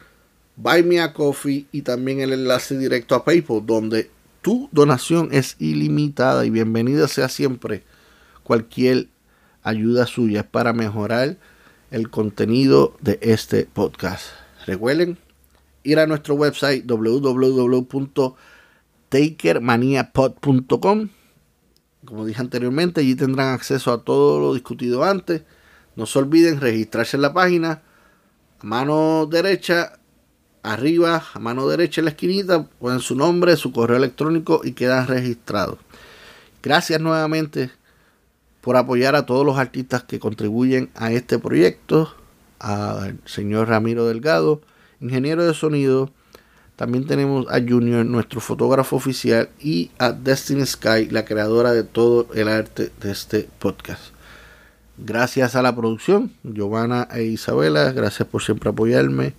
Buy Me a Coffee y también el enlace directo a PayPal, donde tu donación es ilimitada y bienvenida sea siempre cualquier ayuda suya para mejorar el contenido de este podcast. Recuerden ir a nuestro website www.takermaniapod.com. Como dije anteriormente, allí tendrán acceso a todo lo discutido antes. No se olviden registrarse en la página. Mano derecha, arriba, a mano derecha en la esquinita, ponen su nombre, su correo electrónico y quedan registrados. Gracias nuevamente por apoyar a todos los artistas que contribuyen a este proyecto, al señor Ramiro Delgado, ingeniero de sonido. También tenemos a Junior, nuestro fotógrafo oficial, y a Destiny Sky, la creadora de todo el arte de este podcast. Gracias a la producción, Giovanna e Isabela, gracias por siempre apoyarme,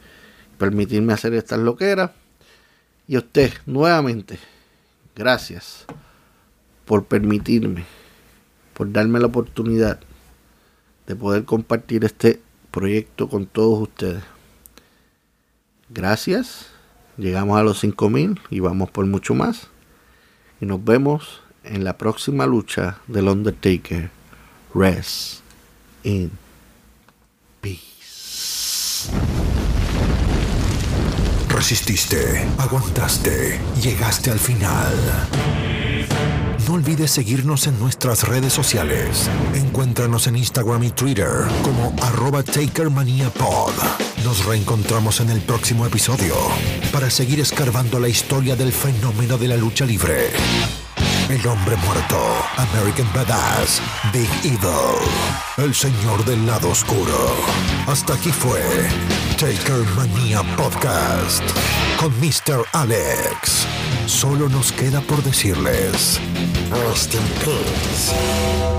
permitirme hacer estas loqueras. Y a usted, nuevamente, gracias por permitirme por darme la oportunidad de poder compartir este proyecto con todos ustedes. Gracias. Llegamos a los 5000 y vamos por mucho más. Y nos vemos en la próxima lucha del Undertaker. Rest in peace. Resististe, aguantaste, llegaste al final. No olvides seguirnos en nuestras redes sociales. Encuéntranos en Instagram y Twitter como arroba TakerManiaPod. Nos reencontramos en el próximo episodio para seguir escarbando la historia del fenómeno de la lucha libre. El hombre muerto, American Badass, Big Evil, el señor del lado oscuro. Hasta aquí fue Taker Mania Podcast con Mr. Alex. Solo nos queda por decirles. Rest in peace.